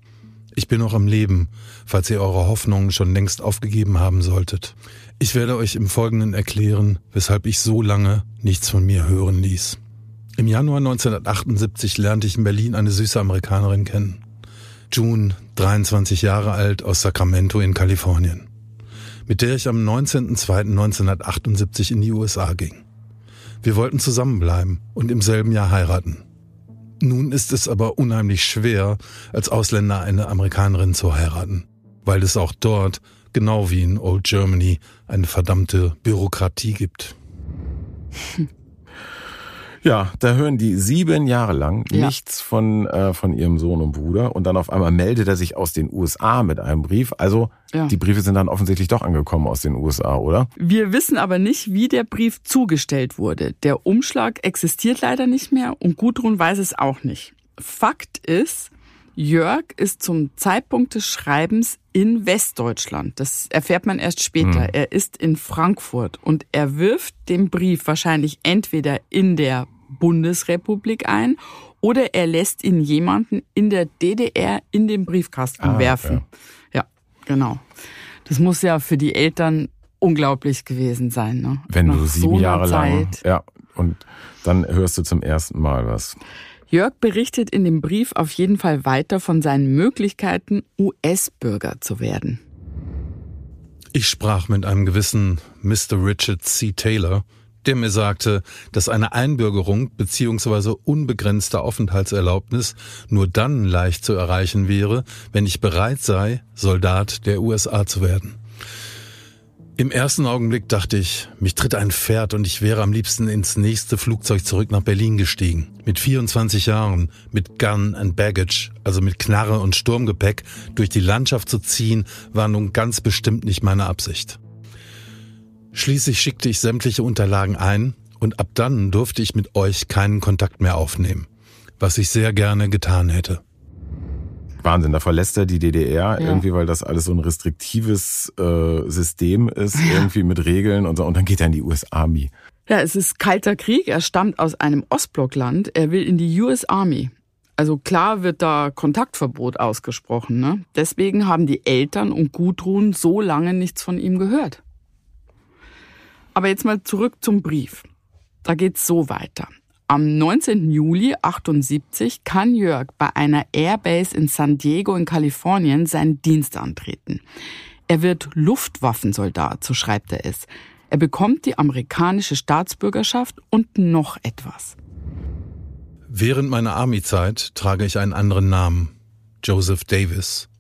Ich bin noch am Leben, falls ihr eure Hoffnungen schon längst aufgegeben haben solltet. Ich werde euch im Folgenden erklären, weshalb ich so lange nichts von mir hören ließ. Im Januar 1978 lernte ich in Berlin eine süße Amerikanerin kennen. June, 23 Jahre alt, aus Sacramento in Kalifornien, mit der ich am 19.02.1978 in die USA ging. Wir wollten zusammenbleiben und im selben Jahr heiraten. Nun ist es aber unheimlich schwer, als Ausländer eine Amerikanerin zu heiraten, weil es auch dort, genau wie in Old Germany, eine verdammte Bürokratie gibt. Ja, da hören die sieben Jahre lang ja. nichts von, äh, von ihrem Sohn und Bruder und dann auf einmal meldet er sich aus den USA mit einem Brief. Also ja. die Briefe sind dann offensichtlich doch angekommen aus den USA, oder? Wir wissen aber nicht, wie der Brief zugestellt wurde. Der Umschlag existiert leider nicht mehr und Gudrun weiß es auch nicht. Fakt ist, Jörg ist zum Zeitpunkt des Schreibens in Westdeutschland. Das erfährt man erst später. Mhm. Er ist in Frankfurt und er wirft den Brief wahrscheinlich entweder in der Bundesrepublik ein oder er lässt ihn jemanden in der DDR in den Briefkasten ah, werfen. Ja. ja, genau. Das muss ja für die Eltern unglaublich gewesen sein. Ne? Wenn Nach du sieben so Jahre Zeit. lang, ja, und dann hörst du zum ersten Mal was. Jörg berichtet in dem Brief auf jeden Fall weiter von seinen Möglichkeiten, US-Bürger zu werden. Ich sprach mit einem gewissen Mr. Richard C. Taylor, der mir sagte, dass eine Einbürgerung bzw. unbegrenzte Aufenthaltserlaubnis nur dann leicht zu erreichen wäre, wenn ich bereit sei, Soldat der USA zu werden. Im ersten Augenblick dachte ich, mich tritt ein Pferd und ich wäre am liebsten ins nächste Flugzeug zurück nach Berlin gestiegen. Mit 24 Jahren, mit Gun and Baggage, also mit Knarre und Sturmgepäck, durch die Landschaft zu ziehen, war nun ganz bestimmt nicht meine Absicht. Schließlich schickte ich sämtliche Unterlagen ein und ab dann durfte ich mit euch keinen Kontakt mehr aufnehmen, was ich sehr gerne getan hätte. Wahnsinn, da verlässt er die DDR ja. irgendwie, weil das alles so ein restriktives äh, System ist, ja. irgendwie mit Regeln und so. Und dann geht er in die US Army. Ja, es ist kalter Krieg. Er stammt aus einem Ostblockland. Er will in die US Army. Also klar wird da Kontaktverbot ausgesprochen. Ne? Deswegen haben die Eltern und Gudrun so lange nichts von ihm gehört. Aber jetzt mal zurück zum Brief. Da geht's so weiter. Am 19. Juli 78 kann Jörg bei einer Airbase in San Diego in Kalifornien seinen Dienst antreten. Er wird Luftwaffensoldat, so schreibt er es. Er bekommt die amerikanische Staatsbürgerschaft und noch etwas. Während meiner Army-Zeit trage ich einen anderen Namen, Joseph Davis.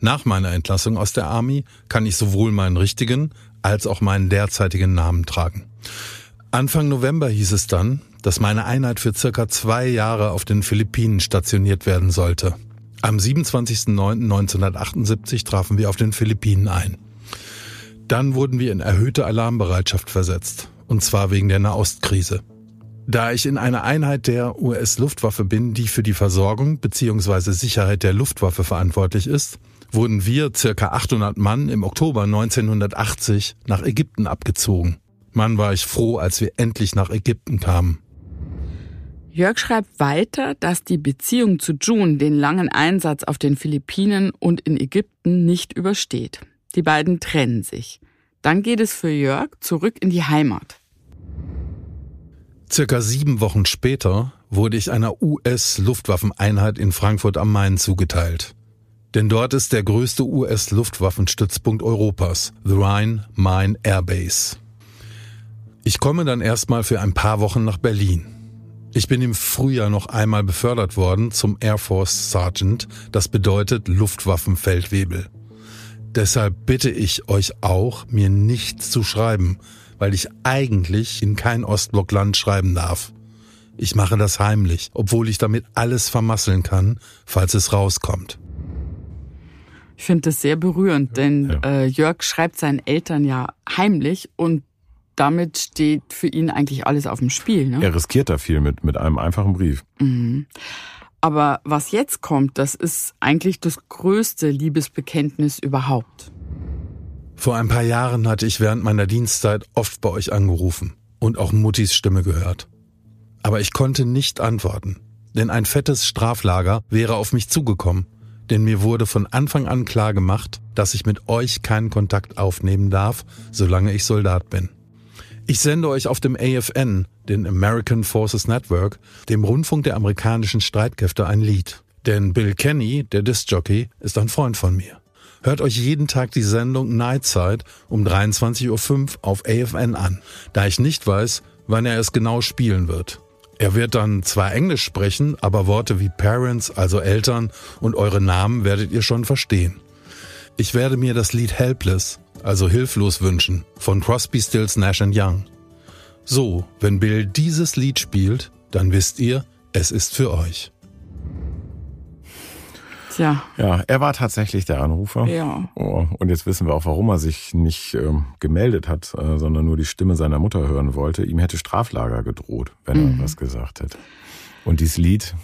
Nach meiner Entlassung aus der Army kann ich sowohl meinen richtigen als auch meinen derzeitigen Namen tragen. Anfang November hieß es dann, dass meine Einheit für circa zwei Jahre auf den Philippinen stationiert werden sollte. Am 27.09.1978 trafen wir auf den Philippinen ein. Dann wurden wir in erhöhte Alarmbereitschaft versetzt, und zwar wegen der Nahostkrise. Da ich in einer Einheit der US-Luftwaffe bin, die für die Versorgung bzw. Sicherheit der Luftwaffe verantwortlich ist, wurden wir circa 800 Mann im Oktober 1980 nach Ägypten abgezogen. Mann war ich froh, als wir endlich nach Ägypten kamen. Jörg schreibt weiter, dass die Beziehung zu June den langen Einsatz auf den Philippinen und in Ägypten nicht übersteht. Die beiden trennen sich. Dann geht es für Jörg zurück in die Heimat. Circa sieben Wochen später wurde ich einer US-Luftwaffeneinheit in Frankfurt am Main zugeteilt. Denn dort ist der größte US-Luftwaffenstützpunkt Europas, the Rhine-Main Air Base. Ich komme dann erstmal für ein paar Wochen nach Berlin. Ich bin im Frühjahr noch einmal befördert worden zum Air Force Sergeant, das bedeutet Luftwaffenfeldwebel. Deshalb bitte ich euch auch, mir nichts zu schreiben, weil ich eigentlich in kein Ostblockland schreiben darf. Ich mache das heimlich, obwohl ich damit alles vermasseln kann, falls es rauskommt. Ich finde das sehr berührend, denn ja. äh, Jörg schreibt seinen Eltern ja heimlich und damit steht für ihn eigentlich alles auf dem Spiel. Ne? Er riskiert da viel mit, mit einem einfachen Brief. Mhm. Aber was jetzt kommt, das ist eigentlich das größte Liebesbekenntnis überhaupt. Vor ein paar Jahren hatte ich während meiner Dienstzeit oft bei euch angerufen und auch Muttis Stimme gehört. Aber ich konnte nicht antworten, denn ein fettes Straflager wäre auf mich zugekommen, denn mir wurde von Anfang an klar gemacht, dass ich mit euch keinen Kontakt aufnehmen darf, solange ich Soldat bin. Ich sende euch auf dem AFN, den American Forces Network, dem Rundfunk der amerikanischen Streitkräfte, ein Lied. Denn Bill Kenny, der Disc-Jockey, ist ein Freund von mir. Hört euch jeden Tag die Sendung Nightside um 23.05 Uhr auf AFN an, da ich nicht weiß, wann er es genau spielen wird. Er wird dann zwar Englisch sprechen, aber Worte wie Parents, also Eltern, und eure Namen werdet ihr schon verstehen. Ich werde mir das Lied Helpless, also hilflos wünschen, von Crosby, Stills, Nash Young. So, wenn Bill dieses Lied spielt, dann wisst ihr, es ist für euch. Tja. Ja, er war tatsächlich der Anrufer. Ja. Oh, und jetzt wissen wir auch, warum er sich nicht ähm, gemeldet hat, äh, sondern nur die Stimme seiner Mutter hören wollte. Ihm hätte Straflager gedroht, wenn mhm. er was gesagt hätte. Und dieses Lied?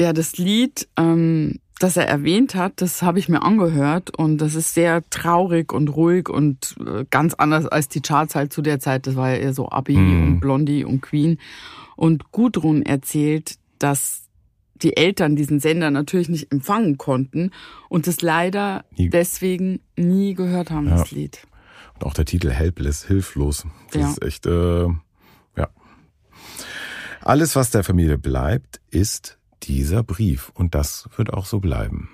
Ja, das Lied, ähm, das er erwähnt hat, das habe ich mir angehört und das ist sehr traurig und ruhig und äh, ganz anders als die Charts halt zu der Zeit. Das war ja eher so Abi mhm. und Blondie und Queen. Und Gudrun erzählt, dass die Eltern diesen Sender natürlich nicht empfangen konnten und es leider nie. deswegen nie gehört haben, ja. das Lied. Und auch der Titel Helpless, hilflos. Das ja. ist echt, äh, ja. Alles, was der Familie bleibt, ist dieser Brief. Und das wird auch so bleiben.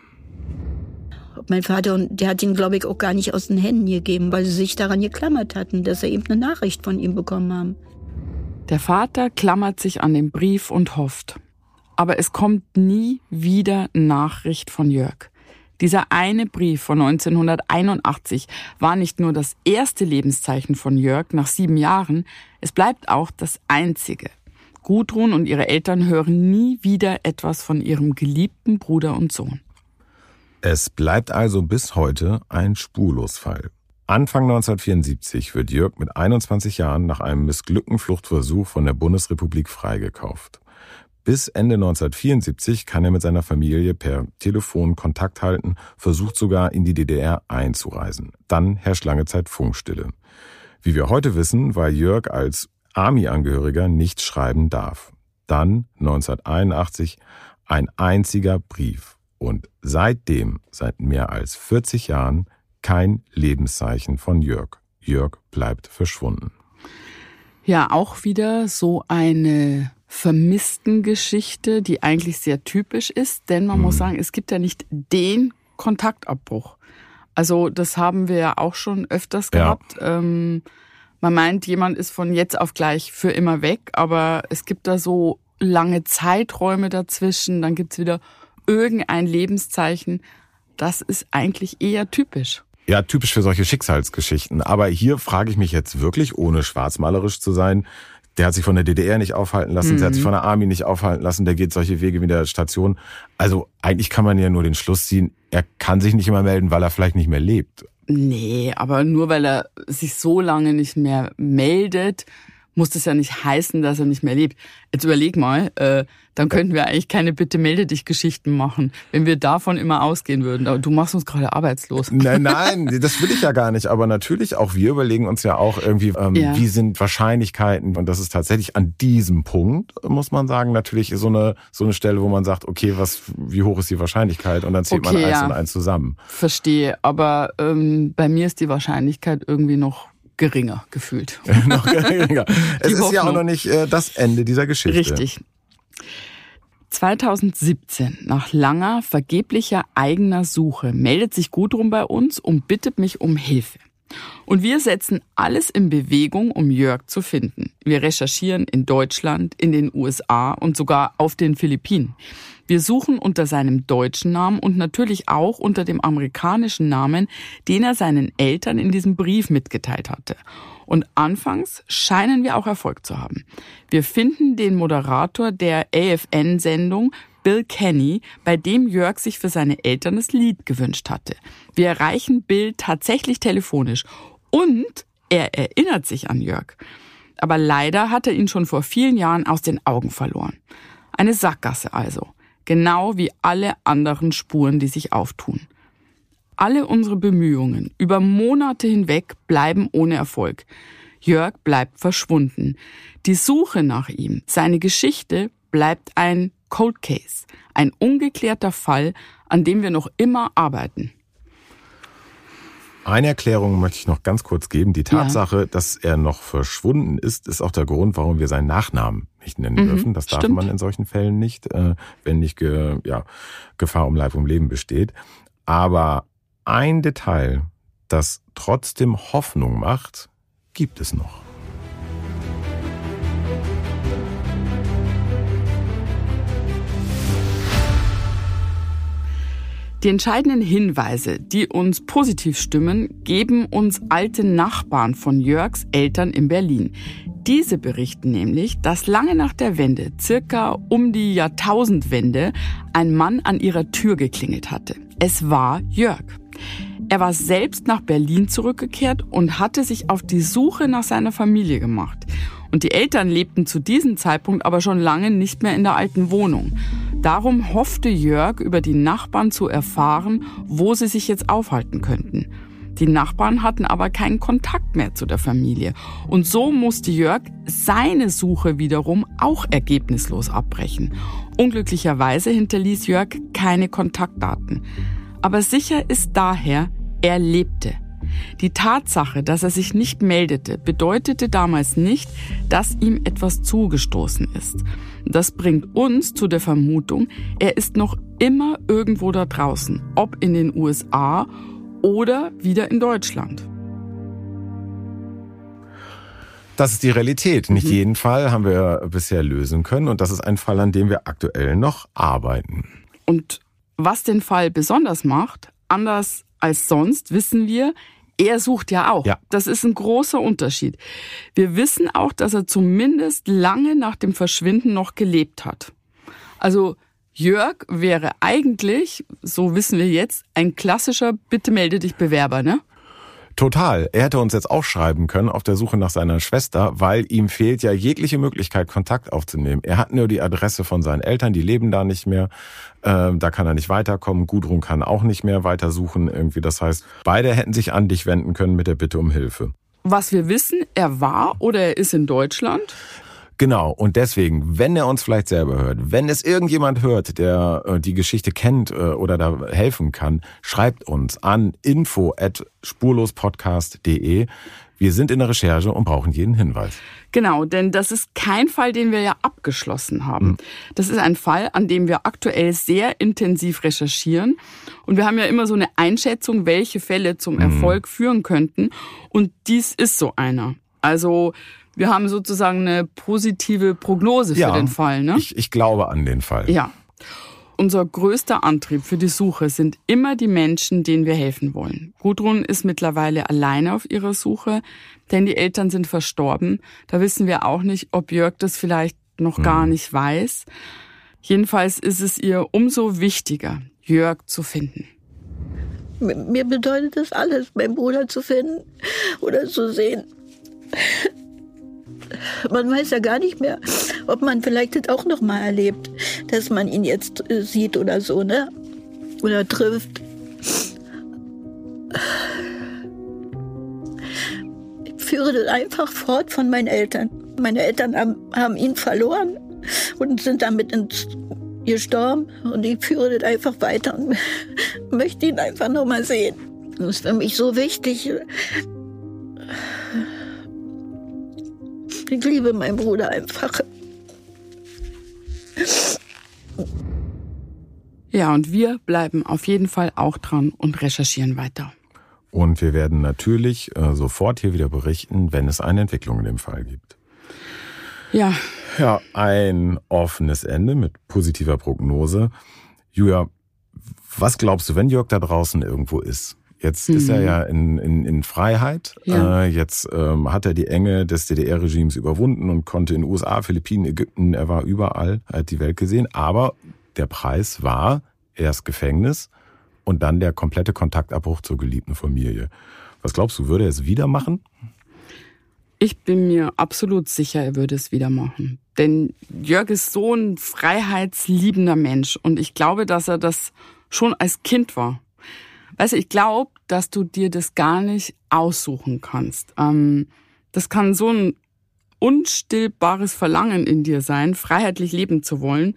Mein Vater, der hat ihn, glaube ich, auch gar nicht aus den Händen gegeben, weil sie sich daran geklammert hatten, dass er eben eine Nachricht von ihm bekommen haben. Der Vater klammert sich an den Brief und hofft aber es kommt nie wieder Nachricht von Jörg. Dieser eine Brief von 1981 war nicht nur das erste Lebenszeichen von Jörg nach sieben Jahren, es bleibt auch das einzige. Gudrun und ihre Eltern hören nie wieder etwas von ihrem geliebten Bruder und Sohn. Es bleibt also bis heute ein Spurlosfall. Anfang 1974 wird Jörg mit 21 Jahren nach einem missglückten Fluchtversuch von der Bundesrepublik freigekauft. Bis Ende 1974 kann er mit seiner Familie per Telefon Kontakt halten, versucht sogar in die DDR einzureisen. Dann herrscht lange Zeit Funkstille. Wie wir heute wissen, weil Jörg als Army-Angehöriger nicht schreiben darf. Dann 1981 ein einziger Brief und seitdem, seit mehr als 40 Jahren, kein Lebenszeichen von Jörg. Jörg bleibt verschwunden. Ja, auch wieder so eine vermissten Geschichte, die eigentlich sehr typisch ist, denn man mhm. muss sagen, es gibt ja nicht den Kontaktabbruch. Also das haben wir ja auch schon öfters gehabt. Ja. Ähm, man meint, jemand ist von jetzt auf gleich für immer weg, aber es gibt da so lange Zeiträume dazwischen, dann gibt's wieder irgendein Lebenszeichen. Das ist eigentlich eher typisch. Ja, typisch für solche Schicksalsgeschichten. Aber hier frage ich mich jetzt wirklich, ohne schwarzmalerisch zu sein, der hat sich von der DDR nicht aufhalten lassen, mhm. der hat sich mhm. von der Army nicht aufhalten lassen, der geht solche Wege wie der Station. Also eigentlich kann man ja nur den Schluss ziehen, er kann sich nicht immer melden, weil er vielleicht nicht mehr lebt. Nee, aber nur weil er sich so lange nicht mehr meldet, muss das ja nicht heißen, dass er nicht mehr lebt. Jetzt überleg mal, äh, dann könnten wir eigentlich keine Bitte melde dich Geschichten machen, wenn wir davon immer ausgehen würden. Aber du machst uns gerade arbeitslos. Nein, nein, das will ich ja gar nicht. Aber natürlich auch wir überlegen uns ja auch irgendwie, ähm, ja. wie sind Wahrscheinlichkeiten und das ist tatsächlich an diesem Punkt, muss man sagen, natürlich so eine so eine Stelle, wo man sagt, okay, was, wie hoch ist die Wahrscheinlichkeit und dann zählt okay, man eins ja. und eins zusammen. Verstehe, aber ähm, bei mir ist die Wahrscheinlichkeit irgendwie noch geringer gefühlt. noch geringer. es ist ja auch noch nicht äh, das Ende dieser Geschichte. Richtig. 2017, nach langer, vergeblicher eigener Suche, meldet sich Gudrun bei uns und bittet mich um Hilfe. Und wir setzen alles in Bewegung, um Jörg zu finden. Wir recherchieren in Deutschland, in den USA und sogar auf den Philippinen. Wir suchen unter seinem deutschen Namen und natürlich auch unter dem amerikanischen Namen, den er seinen Eltern in diesem Brief mitgeteilt hatte. Und anfangs scheinen wir auch Erfolg zu haben. Wir finden den Moderator der AFN-Sendung Bill Kenny, bei dem Jörg sich für seine Eltern das Lied gewünscht hatte. Wir erreichen Bill tatsächlich telefonisch und er erinnert sich an Jörg. Aber leider hat er ihn schon vor vielen Jahren aus den Augen verloren. Eine Sackgasse also. Genau wie alle anderen Spuren, die sich auftun. Alle unsere Bemühungen über Monate hinweg bleiben ohne Erfolg. Jörg bleibt verschwunden. Die Suche nach ihm, seine Geschichte bleibt ein Cold Case, ein ungeklärter Fall, an dem wir noch immer arbeiten. Eine Erklärung möchte ich noch ganz kurz geben. Die Tatsache, ja. dass er noch verschwunden ist, ist auch der Grund, warum wir seinen Nachnamen nicht nennen mhm, dürfen. Das darf stimmt. man in solchen Fällen nicht, äh, wenn nicht ge, ja, Gefahr um Leib und Leben besteht. Aber ein Detail, das trotzdem Hoffnung macht, gibt es noch. Die entscheidenden Hinweise, die uns positiv stimmen, geben uns alte Nachbarn von Jörgs Eltern in Berlin. Diese berichten nämlich, dass lange nach der Wende, circa um die Jahrtausendwende, ein Mann an ihrer Tür geklingelt hatte. Es war Jörg. Er war selbst nach Berlin zurückgekehrt und hatte sich auf die Suche nach seiner Familie gemacht. Und die Eltern lebten zu diesem Zeitpunkt aber schon lange nicht mehr in der alten Wohnung. Darum hoffte Jörg, über die Nachbarn zu erfahren, wo sie sich jetzt aufhalten könnten. Die Nachbarn hatten aber keinen Kontakt mehr zu der Familie. Und so musste Jörg seine Suche wiederum auch ergebnislos abbrechen. Unglücklicherweise hinterließ Jörg keine Kontaktdaten. Aber sicher ist daher, er lebte. Die Tatsache, dass er sich nicht meldete, bedeutete damals nicht, dass ihm etwas zugestoßen ist. Das bringt uns zu der Vermutung, er ist noch immer irgendwo da draußen, ob in den USA oder wieder in Deutschland. Das ist die Realität. Nicht mhm. jeden Fall haben wir bisher lösen können und das ist ein Fall, an dem wir aktuell noch arbeiten. Und was den Fall besonders macht, anders als sonst, wissen wir, er sucht ja auch. Ja. Das ist ein großer Unterschied. Wir wissen auch, dass er zumindest lange nach dem Verschwinden noch gelebt hat. Also Jörg wäre eigentlich, so wissen wir jetzt, ein klassischer Bitte melde dich Bewerber, ne? Total. Er hätte uns jetzt auch schreiben können auf der Suche nach seiner Schwester, weil ihm fehlt ja jegliche Möglichkeit, Kontakt aufzunehmen. Er hat nur die Adresse von seinen Eltern, die leben da nicht mehr. Ähm, da kann er nicht weiterkommen. Gudrun kann auch nicht mehr weitersuchen irgendwie. Das heißt, beide hätten sich an dich wenden können mit der Bitte um Hilfe. Was wir wissen, er war oder er ist in Deutschland. Genau, und deswegen, wenn er uns vielleicht selber hört, wenn es irgendjemand hört, der äh, die Geschichte kennt äh, oder da helfen kann, schreibt uns an info at spurlospodcast.de. Wir sind in der Recherche und brauchen jeden Hinweis. Genau, denn das ist kein Fall, den wir ja abgeschlossen haben. Hm. Das ist ein Fall, an dem wir aktuell sehr intensiv recherchieren. Und wir haben ja immer so eine Einschätzung, welche Fälle zum hm. Erfolg führen könnten. Und dies ist so einer. Also wir haben sozusagen eine positive Prognose für ja, den Fall. Ne? Ich, ich glaube an den Fall. Ja. Unser größter Antrieb für die Suche sind immer die Menschen, denen wir helfen wollen. Gudrun ist mittlerweile alleine auf ihrer Suche, denn die Eltern sind verstorben. Da wissen wir auch nicht, ob Jörg das vielleicht noch hm. gar nicht weiß. Jedenfalls ist es ihr umso wichtiger, Jörg zu finden. Mir bedeutet das alles, meinen Bruder zu finden oder zu sehen man weiß ja gar nicht mehr, ob man vielleicht das auch noch mal erlebt, dass man ihn jetzt äh, sieht oder so, ne? Oder trifft. Ich führe das einfach fort von meinen Eltern. Meine Eltern haben, ihn verloren und sind damit ins gestorben und ich führe das einfach weiter und möchte ihn einfach noch mal sehen. Das ist für mich so wichtig. Ich liebe meinen Bruder einfach. Ja, und wir bleiben auf jeden Fall auch dran und recherchieren weiter. Und wir werden natürlich äh, sofort hier wieder berichten, wenn es eine Entwicklung in dem Fall gibt. Ja. Ja, ein offenes Ende mit positiver Prognose. Julia, was glaubst du, wenn Jörg da draußen irgendwo ist? Jetzt mhm. ist er mhm. ja in, in, in Freiheit. Ja. Äh, jetzt ähm, hat er die Enge des DDR-Regimes überwunden und konnte in USA, Philippinen, Ägypten, er war überall, er hat die Welt gesehen. Aber der Preis war erst Gefängnis und dann der komplette Kontaktabbruch zur geliebten Familie. Was glaubst du, würde er es wieder machen? Ich bin mir absolut sicher, er würde es wieder machen. Denn Jörg ist so ein freiheitsliebender Mensch und ich glaube, dass er das schon als Kind war. Weißt du, ich glaube, dass du dir das gar nicht aussuchen kannst. Ähm, das kann so ein unstillbares Verlangen in dir sein, freiheitlich leben zu wollen.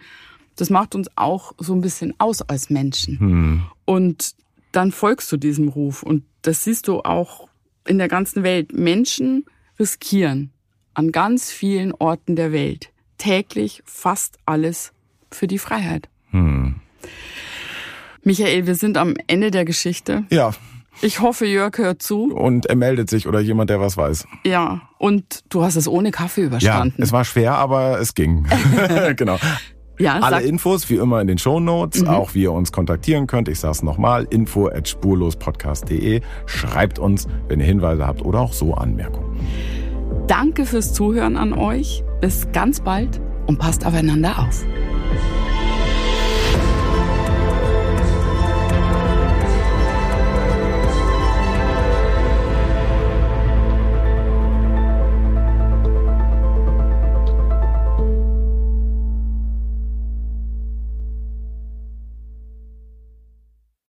Das macht uns auch so ein bisschen aus als Menschen. Hm. Und dann folgst du diesem Ruf. Und das siehst du auch in der ganzen Welt. Menschen riskieren an ganz vielen Orten der Welt täglich fast alles für die Freiheit. Hm. Michael, wir sind am Ende der Geschichte. Ja. Ich hoffe, Jörg hört zu. Und er meldet sich oder jemand, der was weiß. Ja, und du hast es ohne Kaffee überstanden. Ja, es war schwer, aber es ging. genau. Ja, Alle Infos wie immer in den Shownotes, mhm. auch wie ihr uns kontaktieren könnt. Ich sage es nochmal, info at spurlospodcast.de. Schreibt uns, wenn ihr Hinweise habt oder auch so Anmerkungen. Danke fürs Zuhören an euch. Bis ganz bald und passt aufeinander auf.